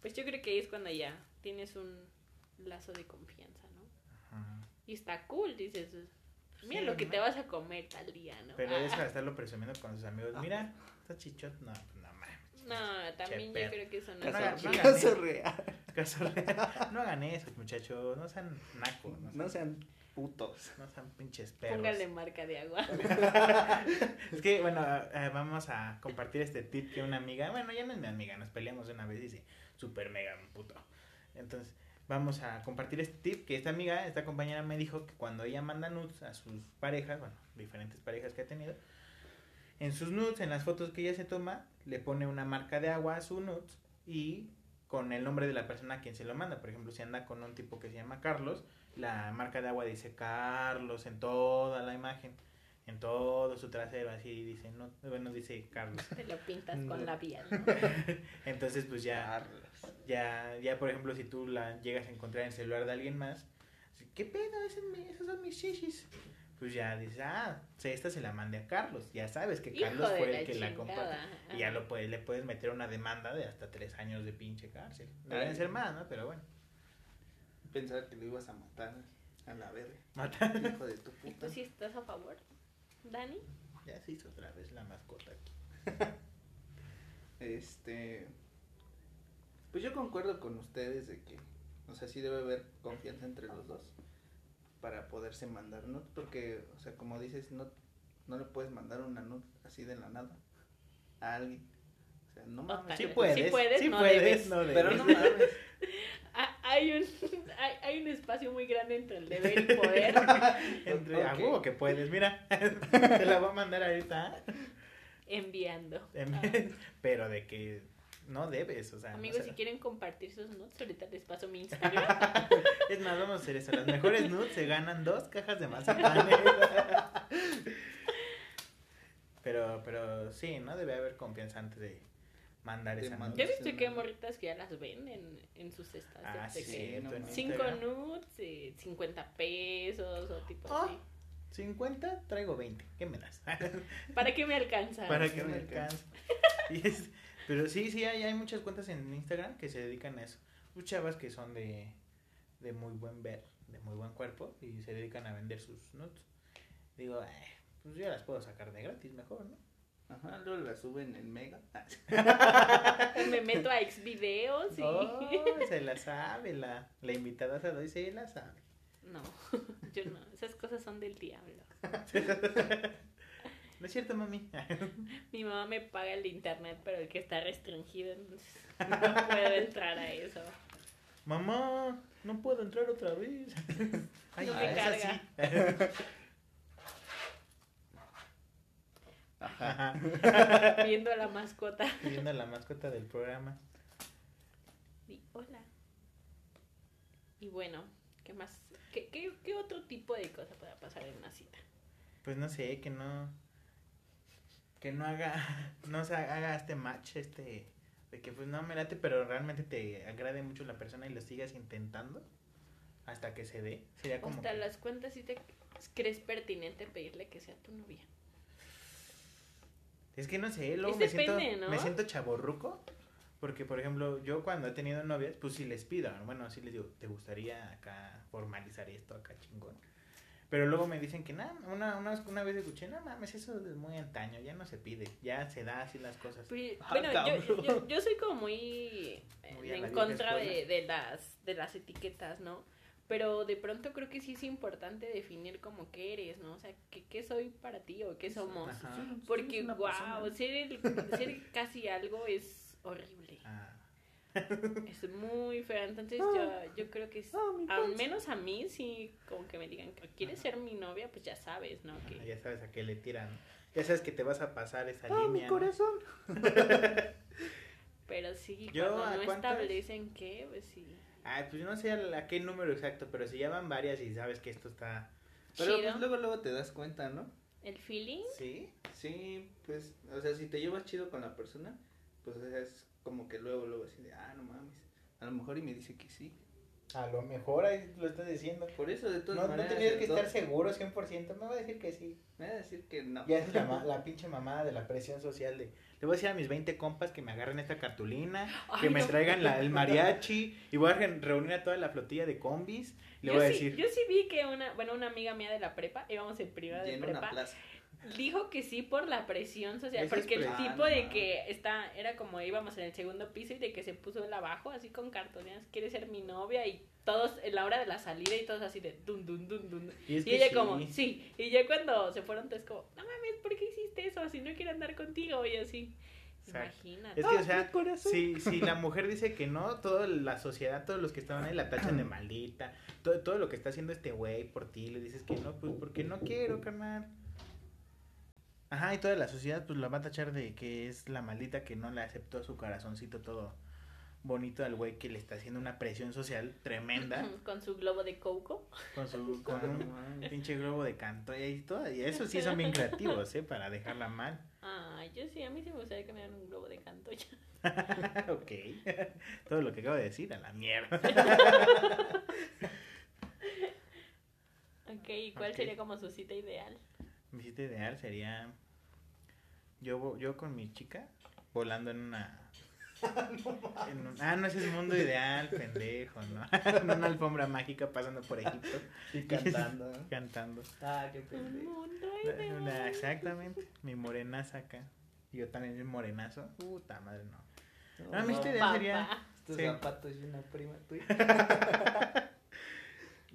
Pues yo creo que ahí es cuando ya tienes un lazo de confianza, ¿no? Ajá. Y está cool, dices. Mira Sí, lo que ¿no? te vas a comer tal día, ¿no? Pero Ah. de estarlo presumiendo con sus amigos. Mira, está chichot. No, pues no. No, también yo creo que eso no No es hagan- chido. no Caso hagan- real. Caso real. No hagan eso, muchachos. No sean nacos. No, No sean putos. no sean pinches perros. Póngale marca de agua. Es que, bueno, eh, vamos a compartir este tip que una amiga, bueno, ya no es mi amiga, nos peleamos una vez y dice, super mega puto. Entonces, vamos a compartir este tip que esta amiga, esta compañera me dijo que cuando ella manda nudes a sus parejas, bueno, diferentes parejas que ha tenido, en sus nudes, en las fotos que ella se toma, le pone una marca de agua a su nudes y con el nombre de la persona a quien se lo manda. Por ejemplo, si anda con un tipo que se llama Carlos, la marca de agua dice Carlos en toda la imagen, en todo su trasero, así dice, no, bueno, dice Carlos. Te lo pintas con labial, ¿no? Entonces, pues ya, Carlos. ya, ya, por ejemplo, si tú la llegas a encontrar en el celular de alguien más, ¿qué pedo? Ese es mi- esos son mis shishis. Pues ya dices, ah, sí, esta se la mandé a Carlos. Ya sabes que Carlos fue el que la compartió. Y ya lo puedes, le puedes meter una demanda de hasta tres años de pinche cárcel. Deben ser más, ¿no? Pero bueno. Pensaba que lo ibas a matar a la verga. Mata. Hijo de tu ¿Y puta. tú sí estás a favor, Dani? Ya se hizo otra vez la mascota aquí. Este. Pues yo concuerdo con ustedes de que, o sea, sí debe haber confianza entre los dos para poderse mandar notes, porque, o sea, como dices, no, no le puedes mandar una note así de la nada a alguien. O sea, no mames. Tal Sí puedes, Sí puedes, sí no puedes, debes. no debes. Pero no mames. Ah, hay, un, hay, hay un espacio muy grande entre el deber y poder. Entre, A Ok. huevo que puedes, mira. Te la voy a mandar ahorita. enviando. Em, Ah. Pero de que no debes, o sea. Amigos, si quieren compartir sus notes, ahorita les paso mi Instagram. Es más, vamos a hacer eso. Las mejores nudes se ganan dos cajas de mazapanes. Pero, pero sí, ¿no? Debe haber confianza antes de mandar De esa mandar. Yo he nude. visto que hay morritas que ya las venden en sus estados. Ah, sí, que no, Cinco nudes, eh, 50 pesos o tipo así. 50, traigo 20. ¿Qué me das? ¿Para qué me alcanza? Para que me alcance. Y es- pero sí, sí, hay, hay muchas cuentas en Instagram que se dedican a eso. Muchas chavas que son de, de muy buen ver, de muy buen cuerpo y se dedican a vender sus nudes. Digo, "Ay, pues yo las puedo sacar de gratis mejor, ¿no? Ajá, luego la suben en Mega. Me meto a Xvideos y... Oh, se la sabe, la, la invitada se doy, se la sabe. No, yo no. Esas cosas son del diablo. ¿No es cierto, mami? Mi mamá me paga el internet, pero el que está restringido, entonces no puedo entrar a eso. Mamá, no puedo entrar otra vez. Ay, No me esa carga. sí. Ajá. Ajá. Viendo a la mascota. Viendo la mascota del programa. Y hola. Y bueno, ¿qué más? ¿Qué, qué, qué otro tipo de cosa puede pasar en una cita? Pues no sé, que no. Que no haga. No se haga este match, este. De que pues no me late, pero realmente te agrade mucho la persona y lo sigas intentando. Hasta que se dé. Sería como. Hasta que- las cuentas si te crees pertinente pedirle que sea tu novia. Es que no sé, luego me siento, ¿no? me siento chaborruco. Porque, por ejemplo, yo cuando he tenido novias, pues sí les pido. Bueno, sí les digo, ¿te gustaría acá formalizar esto acá chingón? Pero luego me dicen que nada, una, una, una vez escuché, no mames, eso es muy antaño, ya no se pide, ya se da así las cosas. Ah, bueno, yo, yo, yo soy como muy, eh, Muy en contra de, de las de las etiquetas, ¿no? Pero de pronto creo que sí es importante definir como qué eres, ¿no? O sea, ¿qué, qué soy para ti o qué somos? Ajá. Porque, wow, ser, el- ser casi algo es horrible. Ah. es muy fea. Entonces Ah. yo, yo creo que es, Ah, mi al menos a mí, sí, como que me digan, ¿quieres ser mi novia? Pues ya sabes, ¿no? Que Ya sabes a qué le tiran. Ya sabes que te vas a pasar esa Ah, mi línea. ¿no? corazón. Pero sí, Yo, cuando ¿a no cuántas? establecen qué, pues sí. Ay, pues yo no sé a, a qué número exacto, pero si llaman varias y sabes que esto está... Pero Chido. pues luego, luego te das cuenta, ¿no? El feeling, ¿Sí? Sí, pues, o sea, si te llevas chido con la persona, pues es como que luego, luego así de, ah, no mames. A lo mejor y me dice que sí. A lo mejor ahí lo estás diciendo. Por eso, de todas No, no maneras. tenías que estar seguro 100%, me va a decir que sí. Me va a decir que no. Ya es la, ma- la pinche mamada de la presión social de... Le voy a decir a mis 20 compas que me agarren esta cartulina, que me no. traigan la- el mariachi y voy a re- reunir a toda la flotilla de combis y le yo voy a sí, decir... yo sí vi que una, bueno, una amiga mía de la prepa, íbamos en privada de Llena una prepa, plaza. Dijo que sí por la presión social, es porque el Ah, tipo de mames. que está, era como íbamos en el segundo piso y de que se puso él abajo, así con cartones, quiere ser mi novia y todos en la hora de la salida y todos así de dun dun dun dun. Y, es Y que ella sí. como, sí, y ya cuando se fueron todos como, no mames, ¿por qué hiciste eso? Si no quiero andar contigo y así. Exacto. Imagínate. Es que, o Ah, sea, si, si la mujer dice que no, toda la sociedad, todos los que estaban ahí la tachan de maldita. Todo, todo lo que está haciendo este güey por ti, le dices que no, pues porque no quiero, carnal. Ajá, y toda la sociedad pues la va a tachar de que es la maldita que no le aceptó su corazoncito todo bonito al güey que le está haciendo una presión social tremenda Con su globo de coco. con su con un pinche globo de canto y todo y eso sí son bien creativos, eh, para dejarla mal. Ay, yo sí, a mí sí me gustaría que me dieran un globo de canto ya. ok. Todo lo que acabo de decir a la mierda. Ok, ¿y cuál sería como su cita ideal? Mi cita ideal sería yo yo con mi chica volando en una en un- ah, no ese es mundo ideal, pendejo, ¿no? en una alfombra mágica pasando por Egipto Y cantando. ¿no? cantando. Ah, qué Un pendejo. mundo Una- ideal. exactamente, mi morenaza acá. Y yo también un morenazo. Puta madre, no. No, Ah, mi no, cita ideal sería Estos sí. zapatos y una prima tuya.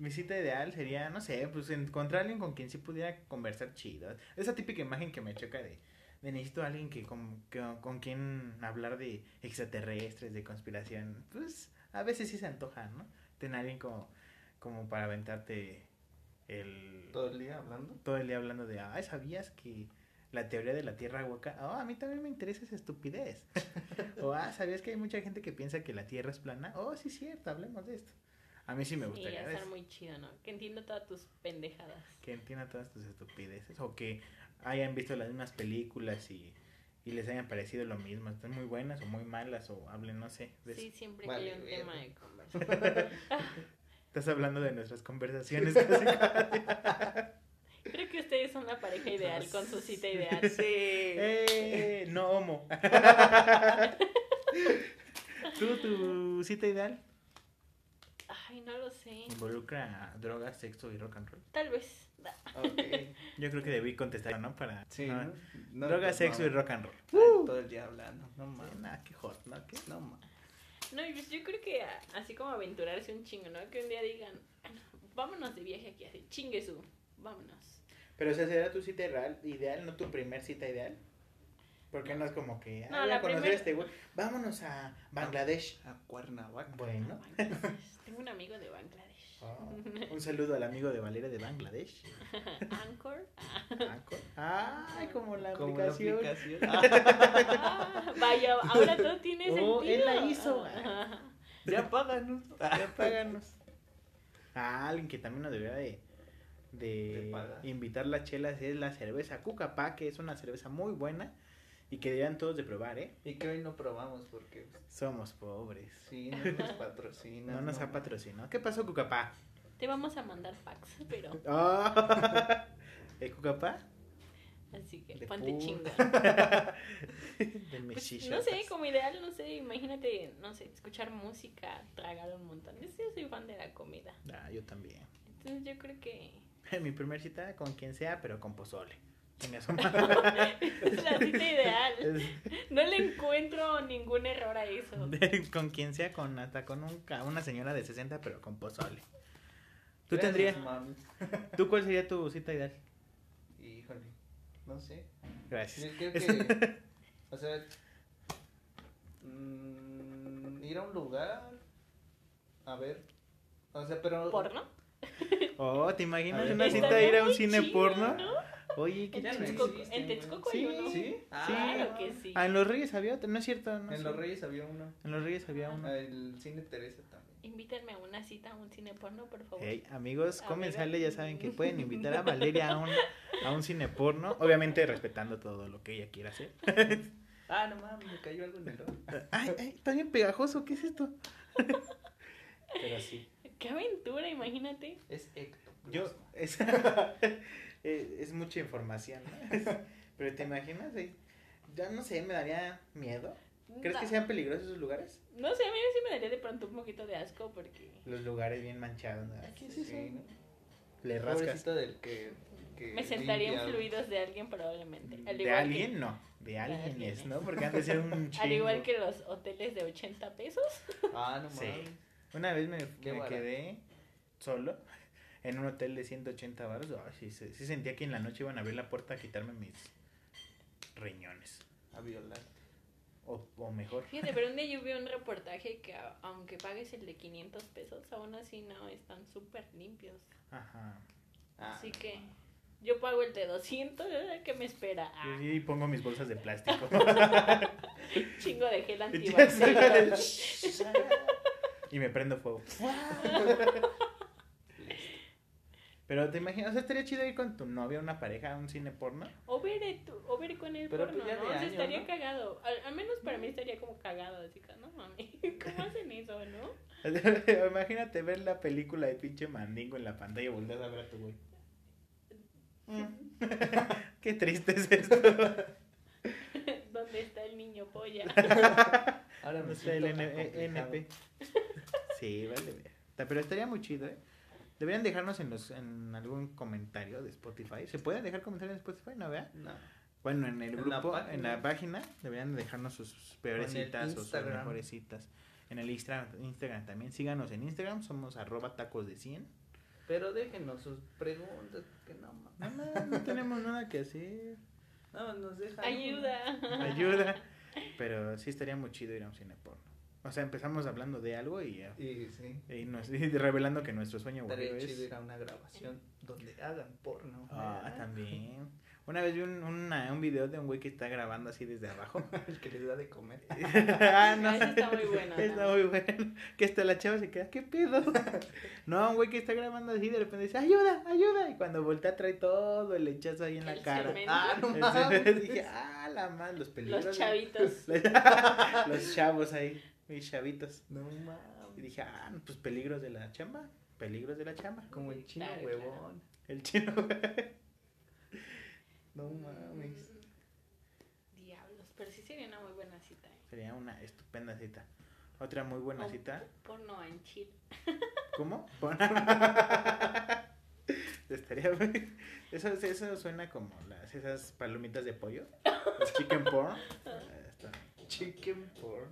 Mi cita ideal sería, no sé, pues encontrar a alguien con quien sí pudiera conversar chido. Esa típica imagen que me choca de, de necesito a alguien que con, que- con quien hablar de extraterrestres, de conspiración. Pues a veces sí se antoja, ¿no? Tener a alguien como, como para aventarte el... Todo el día hablando. todo el día hablando de, ay, ¿sabías que la teoría de la Tierra hueca? Oh, a mí también me interesa esa estupidez. o, ah, ¿sabías que hay mucha gente que piensa que la Tierra es plana? Oh, sí, cierto, hablemos de esto. A mí sí me Sí, gustaría a estar muy chido, ¿no? Que entienda todas tus pendejadas. que entienda todas tus estupideces o que hayan visto las mismas películas y, y les hayan parecido lo mismo, están muy buenas o muy malas o hablen, no sé. de Sí, siempre Vale, que hay un verga. tema de conversación. Estás hablando de nuestras conversaciones. Creo que ustedes son la pareja ideal con su cita ideal. Sí. ¡Eh! No homo. ¿Tú, tu cita ideal? Ay, no lo sé. Involucra drogas, sexo y rock and roll. Tal vez. Da. Ok. Yo creo que debí contestar, ¿no? Para... Sí, no, ¿no? No, drogas, pues, sexo no. y rock and roll. Ay, Todo el día hablando. No Sí, mames. nah, qué hot, ¿no? ¿Qué? No mames. No, y pues yo creo que a- así como aventurarse un chingo, ¿no? Que un día digan, "Bueno, vámonos de viaje aquí, así, chingue su, vámonos. Pero, o sea, ¿será tu cita ideal, ideal, no tu primer cita ideal? Porque no es como que, No, ah, voy la a conocer primer- a este güey. Vámonos a Bangladesh. A Cuernavaca. Bueno. Bangladesh. Tengo un amigo de Bangladesh. Oh, un saludo al amigo de Valeria de Bangladesh. Anchor. Anchor. Ay, como la Como la aplicación. Ah, vaya, ahora todo tiene Oh, sentido. él la hizo. ya páganos. Ya páganos. Ah, alguien que también nos debería de, de, invitar las chelas es la cerveza Cucapá, que es una cerveza muy buena y que deberían todos de probar, ¿eh? Y que hoy no probamos porque Somos pobres. sí, no nos patrocinan. No nos ha patrocinado. ¿Qué pasó, Cucapá? Te vamos a mandar fax, pero Ah. ¿El Cucapá? así que De ponte mis Pues, no sé, como ideal, no sé, imagínate, no sé, escuchar música, tragar un montón. Yo sí soy fan de la comida. Ah, yo también. Entonces yo creo que Mi primer cita con quien sea, pero con pozole. Es la cita ideal. No le encuentro ningún error a eso. de- con quien sea, con hasta con un una señora de 60, pero con pozole. ¿Tú tendrías? mami. ¿Tú cuál sería tu cita ideal? Híjole, no sé. Gracias. Yo creo que, o sea, mm, ir a un lugar a ver. O sea, pero. ¿Porno? Oh, ¿te imaginas ver. una cita ir a un cine chido, porno? ¿no? Oye, qué En no. Texcoco, existen, en. Texcoco Sí, hay uno. ¿Sí? Claro que sí. Ah, en Los Reyes había otro, no es cierto. No En sé. Los Reyes había uno. En Los Reyes había uno. El cine Teresa también. Invítenme a una cita a un cine porno, por favor. Hey, amigos, comensales ya saben que pueden invitar a Valeria a un, a un cine porno, obviamente respetando todo lo que ella quiera hacer. Ah, no mames, me cayó algo en el ojo. Ay, ay, está bien pegajoso, ¿qué es esto? Pero sí, Qué aventura, imagínate. es Héctor. Yo, es, eh, es mucha información, ¿no? Pero te imaginas, Eh, ya no sé, me daría miedo. ¿Crees que No. sean peligrosos esos lugares? No sé, a mí sí me daría de pronto un poquito de asco porque... Los lugares bien manchados, ¿no? ¿Qué es eso? Sí, ¿no? Le rascas. Del que. que Me sentaría en limpia. fluidos de alguien probablemente. Al ¿De igual que- alguien? No, de alguien alguien. es, ¿no? Porque han de ser un chingo. Al igual que los hoteles de 80 pesos. Ah, no Sí. mames. Una vez me, me quedé solo en un hotel de 180 baros. Ay, sí, sí, sí sentía que en la noche iban a abrir la puerta a quitarme mis riñones. A violar. O, o mejor. Fíjate, pero un día yo vi un reportaje que aunque pagues el de 500 pesos, aún así no, están súper limpios. Ajá. Ah, Así no que yo pago el de 200, ¿eh? ¿qué me espera? Ah, sí pongo mis bolsas de plástico. chingo de gel antibacterial. y me prendo fuego. Pero te imaginas, o sea, estaría chido ir con tu novia, una pareja, a un cine porno. O ver, tu- o ver con el Pero, porno, pues, ya ¿no? O sea, años, estaría ¿no? cagado. Al, al menos para mí estaría como cagado. Así que, no mames, ¿cómo hacen eso, no? Imagínate ver la película de pinche mandingo en la pantalla y volteas a ver a tu güey. Qué triste es esto. ¿Dónde está el niño polla? Ahora No me sé, el siento N- tan eh, complicado. NP. Sí, vale. Pero estaría muy chido, ¿eh? Deberían dejarnos en los en algún comentario de Spotify. ¿Se pueden dejar comentarios en Spotify? ¿No vea? No. Bueno, en el En la grupo, página. en la página, deberían dejarnos sus peores citas o sus mejores citas. En el Instagram, Instagram también. Síganos en Instagram, somos arroba tacos de 100. Pero déjenos sus preguntas, que no mames. No, no, no tenemos nada que hacer. No, nos dejan. Ayuda. Ayuda. Pero sí estaría muy chido ir a un cine porno. O sea, empezamos hablando de algo y, ya- Y sí. y nos, y revelando que nuestro sueño Estaría aburrido chido es... ir a una grabación donde hagan porno. Ah, ¿verdad? también. Una vez vi un, una- un video de un güey que está grabando así desde abajo. El que les da de comer. ah, no. Ese está muy bueno, Está ¿no? muy bueno. Que hasta la chava se queda, ¿qué pedo? No, un güey que está grabando así de repente dice, ayuda, ayuda. Y cuando voltea trae todo el lechazo ahí en la cara. cemento. Ah, no Entonces, mames. dije, ah, la madre, los peligros. Los chavitos. los chavos ahí, mis chavitos. No Y mames. dije, ah, pues peligros de la chamba. Peligros de la chamba. Como el chino Claro, huevón. El chino. No mames. Diablos, pero sí sería una muy buena cita. ¿eh? Sería una estupenda cita. Otra muy buena Oh. cita. Porno en Chile. ¿Cómo? Pon- Estaría muy- Eso, eso suena como las, esas palomitas de pollo. Chicken porn. Está. Chicken porn.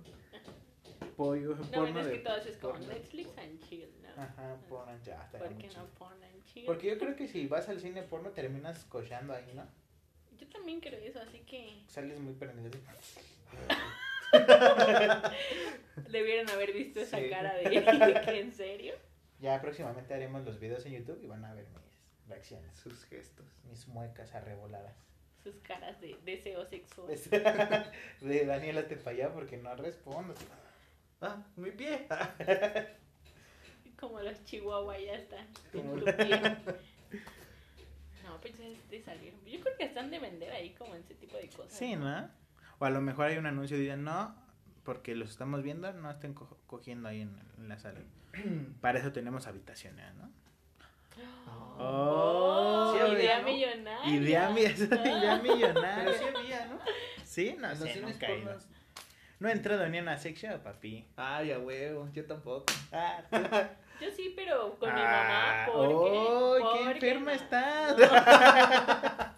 Pollo, No, porno bueno, es que todos es como porno. Netflix and chill, ¿no? Ajá, porno ya. estaría ¿Por qué no porno en chill? Porque yo creo que si vas al cine porno terminas cochando ahí, ¿no? Yo también creo eso, así que Sales muy prendido. debieron haber visto esa Sí. cara de que en serio. Ya próximamente haremos los videos en YouTube y van a ver mis reacciones. Sus gestos. Mis muecas arreboladas. Sus caras de deseo sexual. De Daniela te falla porque no respondes. Ah, mi pie. Como los chihuahua ya están Como en tu pie. No, pues es de salir. Yo creo que están de vender ahí como ese tipo de cosas. Sí, ¿no? O a lo mejor hay un anuncio y dicen, no, porque los estamos viendo, no estén co- cogiendo ahí en, en la sala. Para eso tenemos habitaciones, ¿no? Oh, Sí, idea ¿no? millonaria. Idea, idea Pero millonaria. sí había, ¿no? Sí, no los sé, nunca he ido. No he entrado ni a una sección, papi. Ay, a huevo. Yo tampoco. Ah, Yo sí, pero con mi mamá. ¿Por qué? ¡Oh, qué Porque enferma no. estás!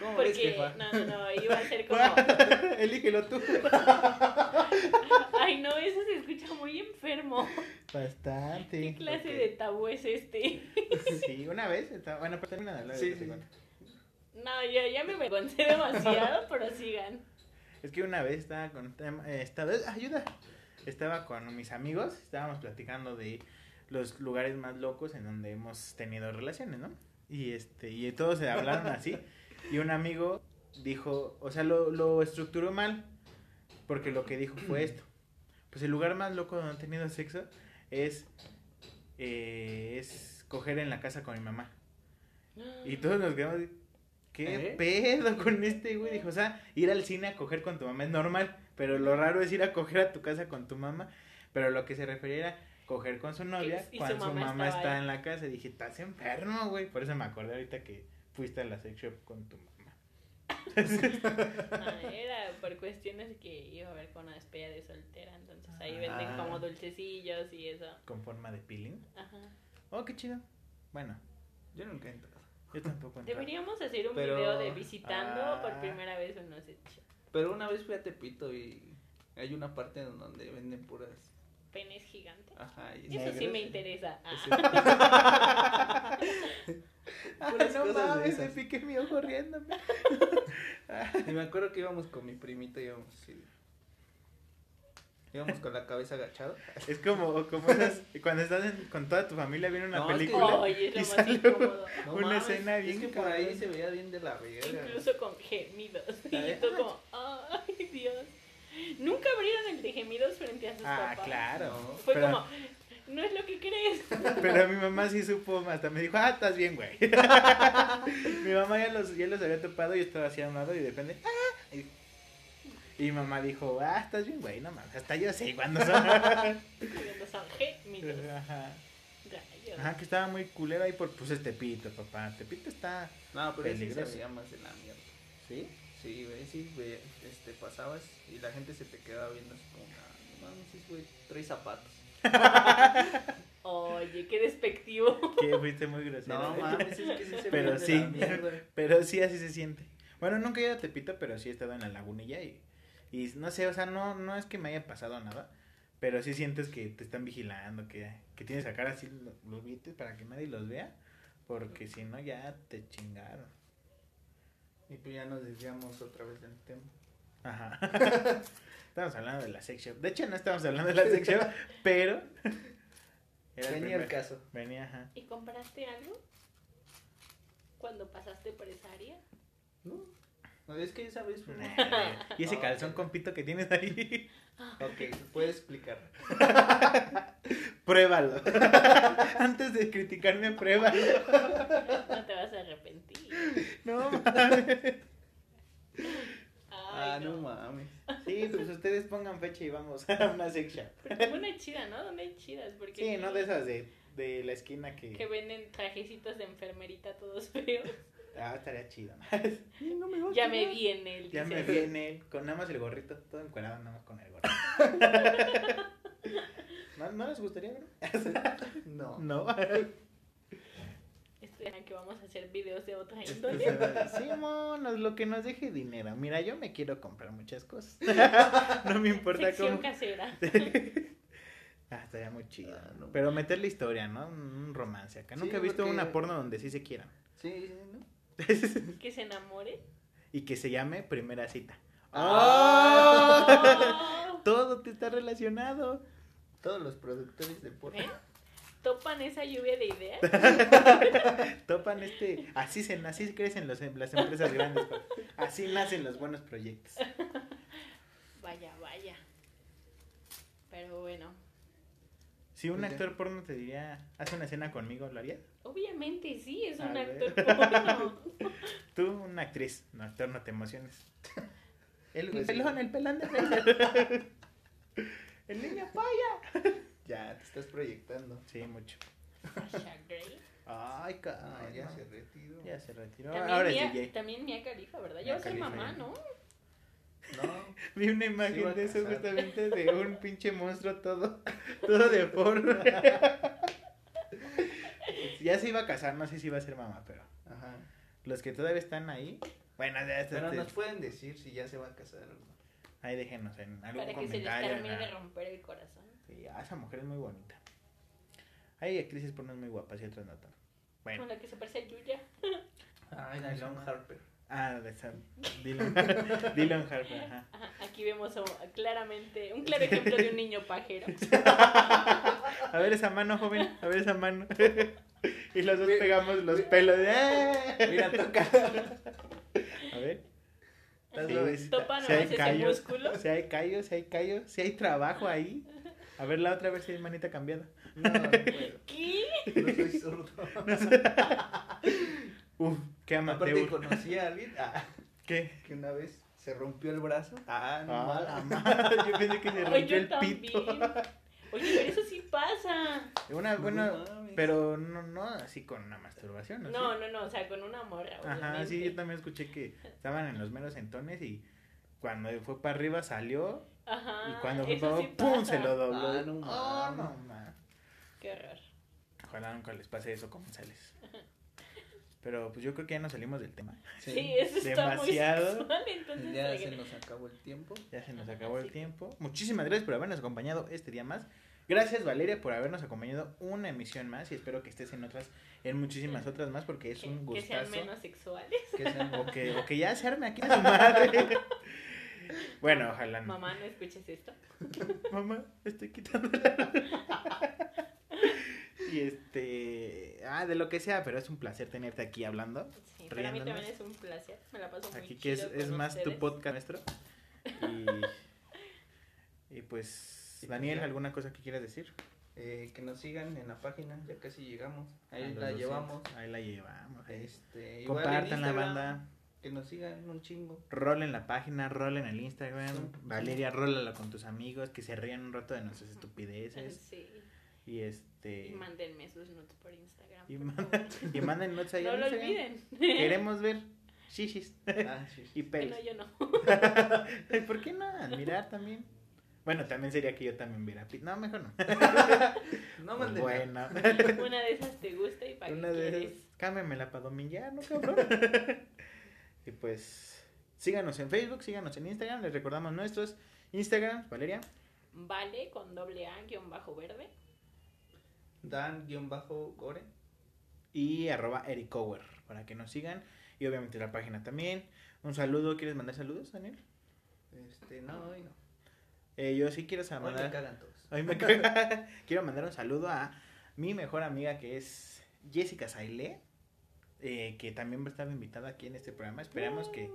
¿Cómo ves, Porque, jefa? no, no, no, iba a ser como, Elígelo tú. ay no, eso se escucha muy enfermo. Bastante. ¿Qué clase de tabú es este? Sí, una vez. estaba- Bueno, pero termina de hablar. Sí, sí. No, ya, ya me avergoncé demasiado, pero sigan. Es que una vez estaba con. eh, Estaba. Ayuda. estaba con mis amigos, estábamos platicando de los lugares más locos en donde hemos tenido relaciones, ¿no? Y este, y todos se hablaron así. Y un amigo dijo, o sea, lo, lo estructuró mal. Porque lo que dijo fue esto. Pues el lugar más loco donde han tenido sexo es, eh, es coger en la casa con mi mamá. Y todos nos quedamos, ¿qué ¿Eh? pedo con este güey? Dijo, o sea, ir al cine a coger con tu mamá es normal, pero lo raro es ir a coger a tu casa con tu mamá. Pero lo que se refería era coger con su novia su cuando su mamá estaba está ahí. en la casa. Y dije, estás enfermo, güey. Por eso me acordé ahorita que fuiste a la sex shop con tu mamá. Ah, era por cuestiones que iba a ver con una despedida de soltera, entonces ahí venden Ah. como dulcecillos y eso. Con forma de peeling. Ajá. Oh, qué chido. Bueno, Yo nunca he entrado. Yo tampoco entré. Deberíamos hacer un Pero- video de visitando Ah. por primera vez unos hechos. Pero una vez fui a Tepito y hay una parte en donde venden puras. Penes gigantes. Ajá. Y Eso sí me interesa. Ah, no mames, me piqué mi ojo riéndome. Y me acuerdo que íbamos con mi primita, íbamos así. Íbamos con la cabeza agachada. Es como, como esas, cuando estás en- con toda tu familia viendo una No, es que- película Oye, es y lo más sale. No una mames, escena es bien que por ahí se veía bien de la verga. Incluso con gemidos. Y tú como, ay Dios. Nunca abrieron el de gemidos frente a sus Ah, papás. claro. No. Fue Pero- como, no es lo que crees. Pero mi mamá sí supo, hasta me dijo, ah, estás bien, güey. mi mamá ya los, ya los había topado y estaba así a un lado y de repente, ah. Y, y mi mamá dijo, ah, estás bien, güey, no mames, hasta yo sé cuándo son. Cuando son gemidos. Ajá. Ajá, que estaba muy culero ahí por, pues, este pito, papá. Tepito está, No, pero ese se Peligroso. veía más de la mierda. ¿sí? Sí, güey, sí, güey, este, pasabas y la gente se te quedaba viendo así como, ah, no mames, ese güey, trae zapatos. Oye, qué despectivo. Que fuiste muy grosero. No ¿eh? mames, es que sí se Pero de sí. la mierda. Pero sí, así se siente. Bueno, nunca he ido a Tepito, pero sí he estado en la lagunilla y, y no sé, o sea, no, no es que me haya pasado nada, pero sí sientes que te están vigilando, que, que tienes que sacar así lo- los billetes para que nadie los vea, porque si no ya te chingaron. Y pues ya nos desviamos otra vez del tema. Ajá. estamos hablando de la sex shop. De hecho, no estamos hablando de la sex shop, pero... era Venía el caso. Venía, ajá. ¿Y compraste algo? Cuando pasaste por esa área. No, no, es que esa vez fue... Y ese calzón que- con pito que tienes ahí, Ok, puedes explicar. pruébalo. Antes de criticarme, pruébalo. No te vas a arrepentir. No mames. Ah, Ay, no no. mames. Sí, pues ustedes pongan fecha y vamos a una sex shop. Pero una chida, ¿no? ¿Dónde hay chidas? Porque Sí, no de esas de, de la esquina que... Que venden trajecitos de enfermerita todos feos. Ah, estaría chido. No me Ya me vi en él. Ya me dice. vi en él, con nada más el gorrito, todo encuadrado nada más con el gorrito. ¿No, ¿no les gustaría ver? No. No. Esperan que vamos a hacer videos de otra índole. Sí, monos, lo que nos deje dinero. Mira, yo me quiero comprar muchas cosas. No me importa Sección cómo. casera. Ah, estaría muy chido. Ah, no. Pero meterle historia, ¿no? Un romance acá. Sí, Nunca he visto porque- una porno donde sí se quieran. Sí, sí, ¿no? Que se enamore. y que se llame Primera Cita. ¡Oh! Todo te está relacionado. Todos los productores de porno. ¿Ven? Topan esa lluvia de ideas. Topan este. Así se así crecen los, las empresas grandes. Así nacen los buenos proyectos. Vaya, vaya. Pero bueno, Si un Pues actor porno te diría, haz una escena conmigo, ¿lo harías? obviamente sí, es A un ver. actor porno. Tú, una actriz, no actor, no te emociones. El Pues pelón, el pelón de El niño paya. Ya, te estás proyectando. Sí, mucho. Sasha Grey. Ay, No, ya se retiró. Ya se retiró. También, Ahora es Mia, DJ. también Mia Khalifa, ¿verdad? Ya va a ser mamá, ya. ¿no? No, Vi una imagen de eso justamente de un pinche monstruo todo, todo deforme. ya se iba a casar, no sé si iba a ser mamá, pero ajá. los que todavía están ahí, bueno, ya está- Pero nos pueden decir si ya se va a casar o no. ahí déjenos en algún Para que se les comentario. termine de la- romper el corazón. Sí, ah, esa mujer es muy bonita. Hay actrices porno muy guapas y otras no. Con Bueno, la que se parece a Yuya. Ay, ¿Cómo se Long? Harper. Ah, de Sam. Dylan, Dylan Harper, ajá. Ajá, aquí vemos a- claramente un claro ejemplo de un niño pajero. A ver esa mano, joven, a ver esa mano. Y los dos pegamos los pelos. de, ¡eh! Mira, toca. A ver. Estás Sí, Topa nomás hay ese callos, músculo. Si hay callos, si hay callos, si hay trabajo ahí. A ver la otra vez si hay manita cambiada. No, no puedo. ¿Qué? No soy zurdo. Uf, qué Aparte amateur. conocí a alguien ah, ¿Qué? que una vez se rompió el brazo. Ah, no Ah, mal. madre, Yo pensé que se Ay, rompió yo el también. pito. Oye, pero eso sí pasa. Una, No bueno, pero no, no así con una masturbación, ¿no? No, no, no, o sea, con una morra. Ajá, sí, yo también escuché que estaban en los meros entones y cuando fue para arriba salió Ajá. y cuando fue para sí abajo, ¡pum! pasa. se lo dobló. Ah, no Oh, no, ma. Qué horror. Ojalá nunca les pase eso sales. Pero pues yo creo que ya nos salimos del tema. Sí, eso está Demasiado. muy sexual, entonces Ya se nos acabó el tiempo. Ya se nos Ajá, acabó el sí. tiempo. Muchísimas gracias por habernos acompañado este día más. Gracias Valeria por habernos acompañado una emisión más y espero que estés en otras, en muchísimas otras más porque es que, un que sean gustazo. menos sexuales. Que sean O que, o que ya se arme aquí madre. Bueno, ojalá no. Mamá, no escuches esto. Mamá, estoy quitando la... Y este... Ah, de lo que sea, pero es un placer tenerte aquí hablando. Sí, para mí también es un placer. Me la paso muy Aquí que es, chido es más tu podcast nuestro. Y, y pues, pues Daniel. ¿alguna cosa que quieras decir? Eh, que nos sigan en la página, ya casi llegamos. Ahí la 200. llevamos. Ahí la llevamos. ahí. Este, Compartan la banda. Que nos sigan un chingo. Rol en la página, rol en el Instagram. Sí. Valeria, rólala con tus amigos, que se rían un rato de nuestras estupideces. Sí. Y este... Y mándenme sus notes por Instagram. Y, por manda- y manden notes ahí No al lo Instagram. olviden. Queremos ver shishis Ah, y pelos. no, yo no. ¿Por qué no? Admirar también. Bueno, también sería que yo también viera. No, mejor no. No manden. Bueno. Una de esas te gusta y para Una qué de quieres. esas. Cámbiamela para dominguear, ¿no, cabrón? y pues, síganos en Facebook, síganos en Instagram. Les recordamos nuestros Instagram, Valeria. Vale con doble A guion bajo verde. Dan-gore. Y arroba ericower, para que nos sigan. Y obviamente la página también. Un saludo. ¿Quieres mandar saludos, Daniel? Este, no, hoy no. Eh, yo sí quiero sa- Hoy me mandar... cagan todos. Hoy me. Quiero mandar un saludo a mi mejor amiga que es Jessica Saile, eh, que también va a estar invitada aquí en este programa. Esperamos que,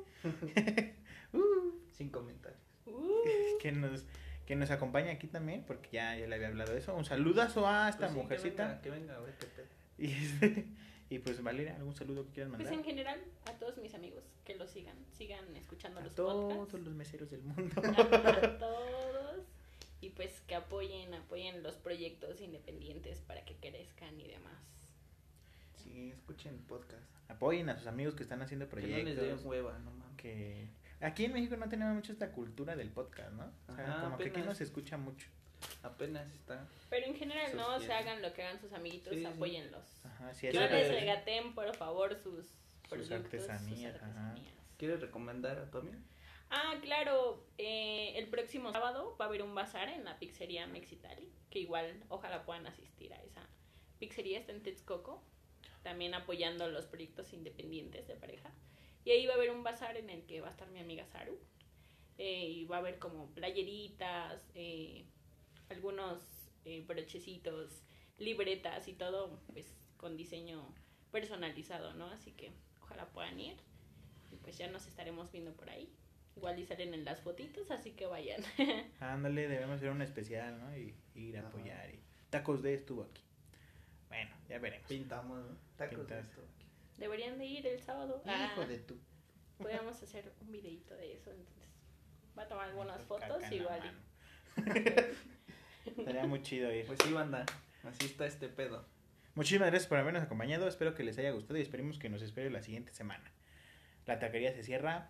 uh, Sin comentarios. Uh, que nos que nos acompañe aquí también, porque ya, ya le había hablado de eso. Un saludazo a esta Pues sí, mujercita. Que venga, que venga. Y, este, y pues Valeria, ¿algún saludo que quieras pues mandar? en general, a todos mis amigos que lo sigan. Sigan escuchando A los todos podcasts. los meseros del mundo. a todos y pues que apoyen, apoyen los proyectos independientes para que crezcan y demás. Sí, escuchen podcast. Apoyen a sus amigos que están haciendo Que no les proyectos. hueva, no mames. que aquí en México no tenemos mucho esta cultura del podcast, ¿no? O sea, Ajá, como que aquí no se escucha mucho. Apenas está. Pero en general, no, o sea, hagan lo que hagan sus amiguitos, Sí, sí. apóyenlos. Ajá, sí, No les regaten, por favor, sus productos, artesanías, sus artesanías. ¿Quieres recomendar a tu amigo? Ah, claro, eh, el próximo sábado va a haber un bazar en la pizzería Mexitali, que igual ojalá puedan asistir a esa pizzería, está en Texcoco, también apoyando los proyectos independientes de pareja. Y ahí va a haber un bazar en el que va a estar mi amiga Saru, eh, y va a haber como playeritas, eh, algunos eh, brochecitos, libretas y todo, pues con diseño personalizado, ¿no? Así que ojalá puedan ir. Y pues ya nos estaremos viendo por ahí. Igual y salen en las fotitos, así que vayan. Ándale, debemos hacer un especial, ¿no? Y, y ir a Ajá. apoyar. Y... Tacos de estuvo aquí. Bueno, ya veremos. Pintamos, ¿no? Tacos de Pintas. Deberían de ir el sábado. Ah, Hijo de tu. Podríamos hacer un videito de eso, entonces. Va a tomar algunas Caca fotos igual. Estaría muy chido ir. Pues sí, banda. Así está este pedo. Muchísimas gracias por habernos acompañado. Espero que les haya gustado y esperemos que nos espere la siguiente semana. La taquería se cierra.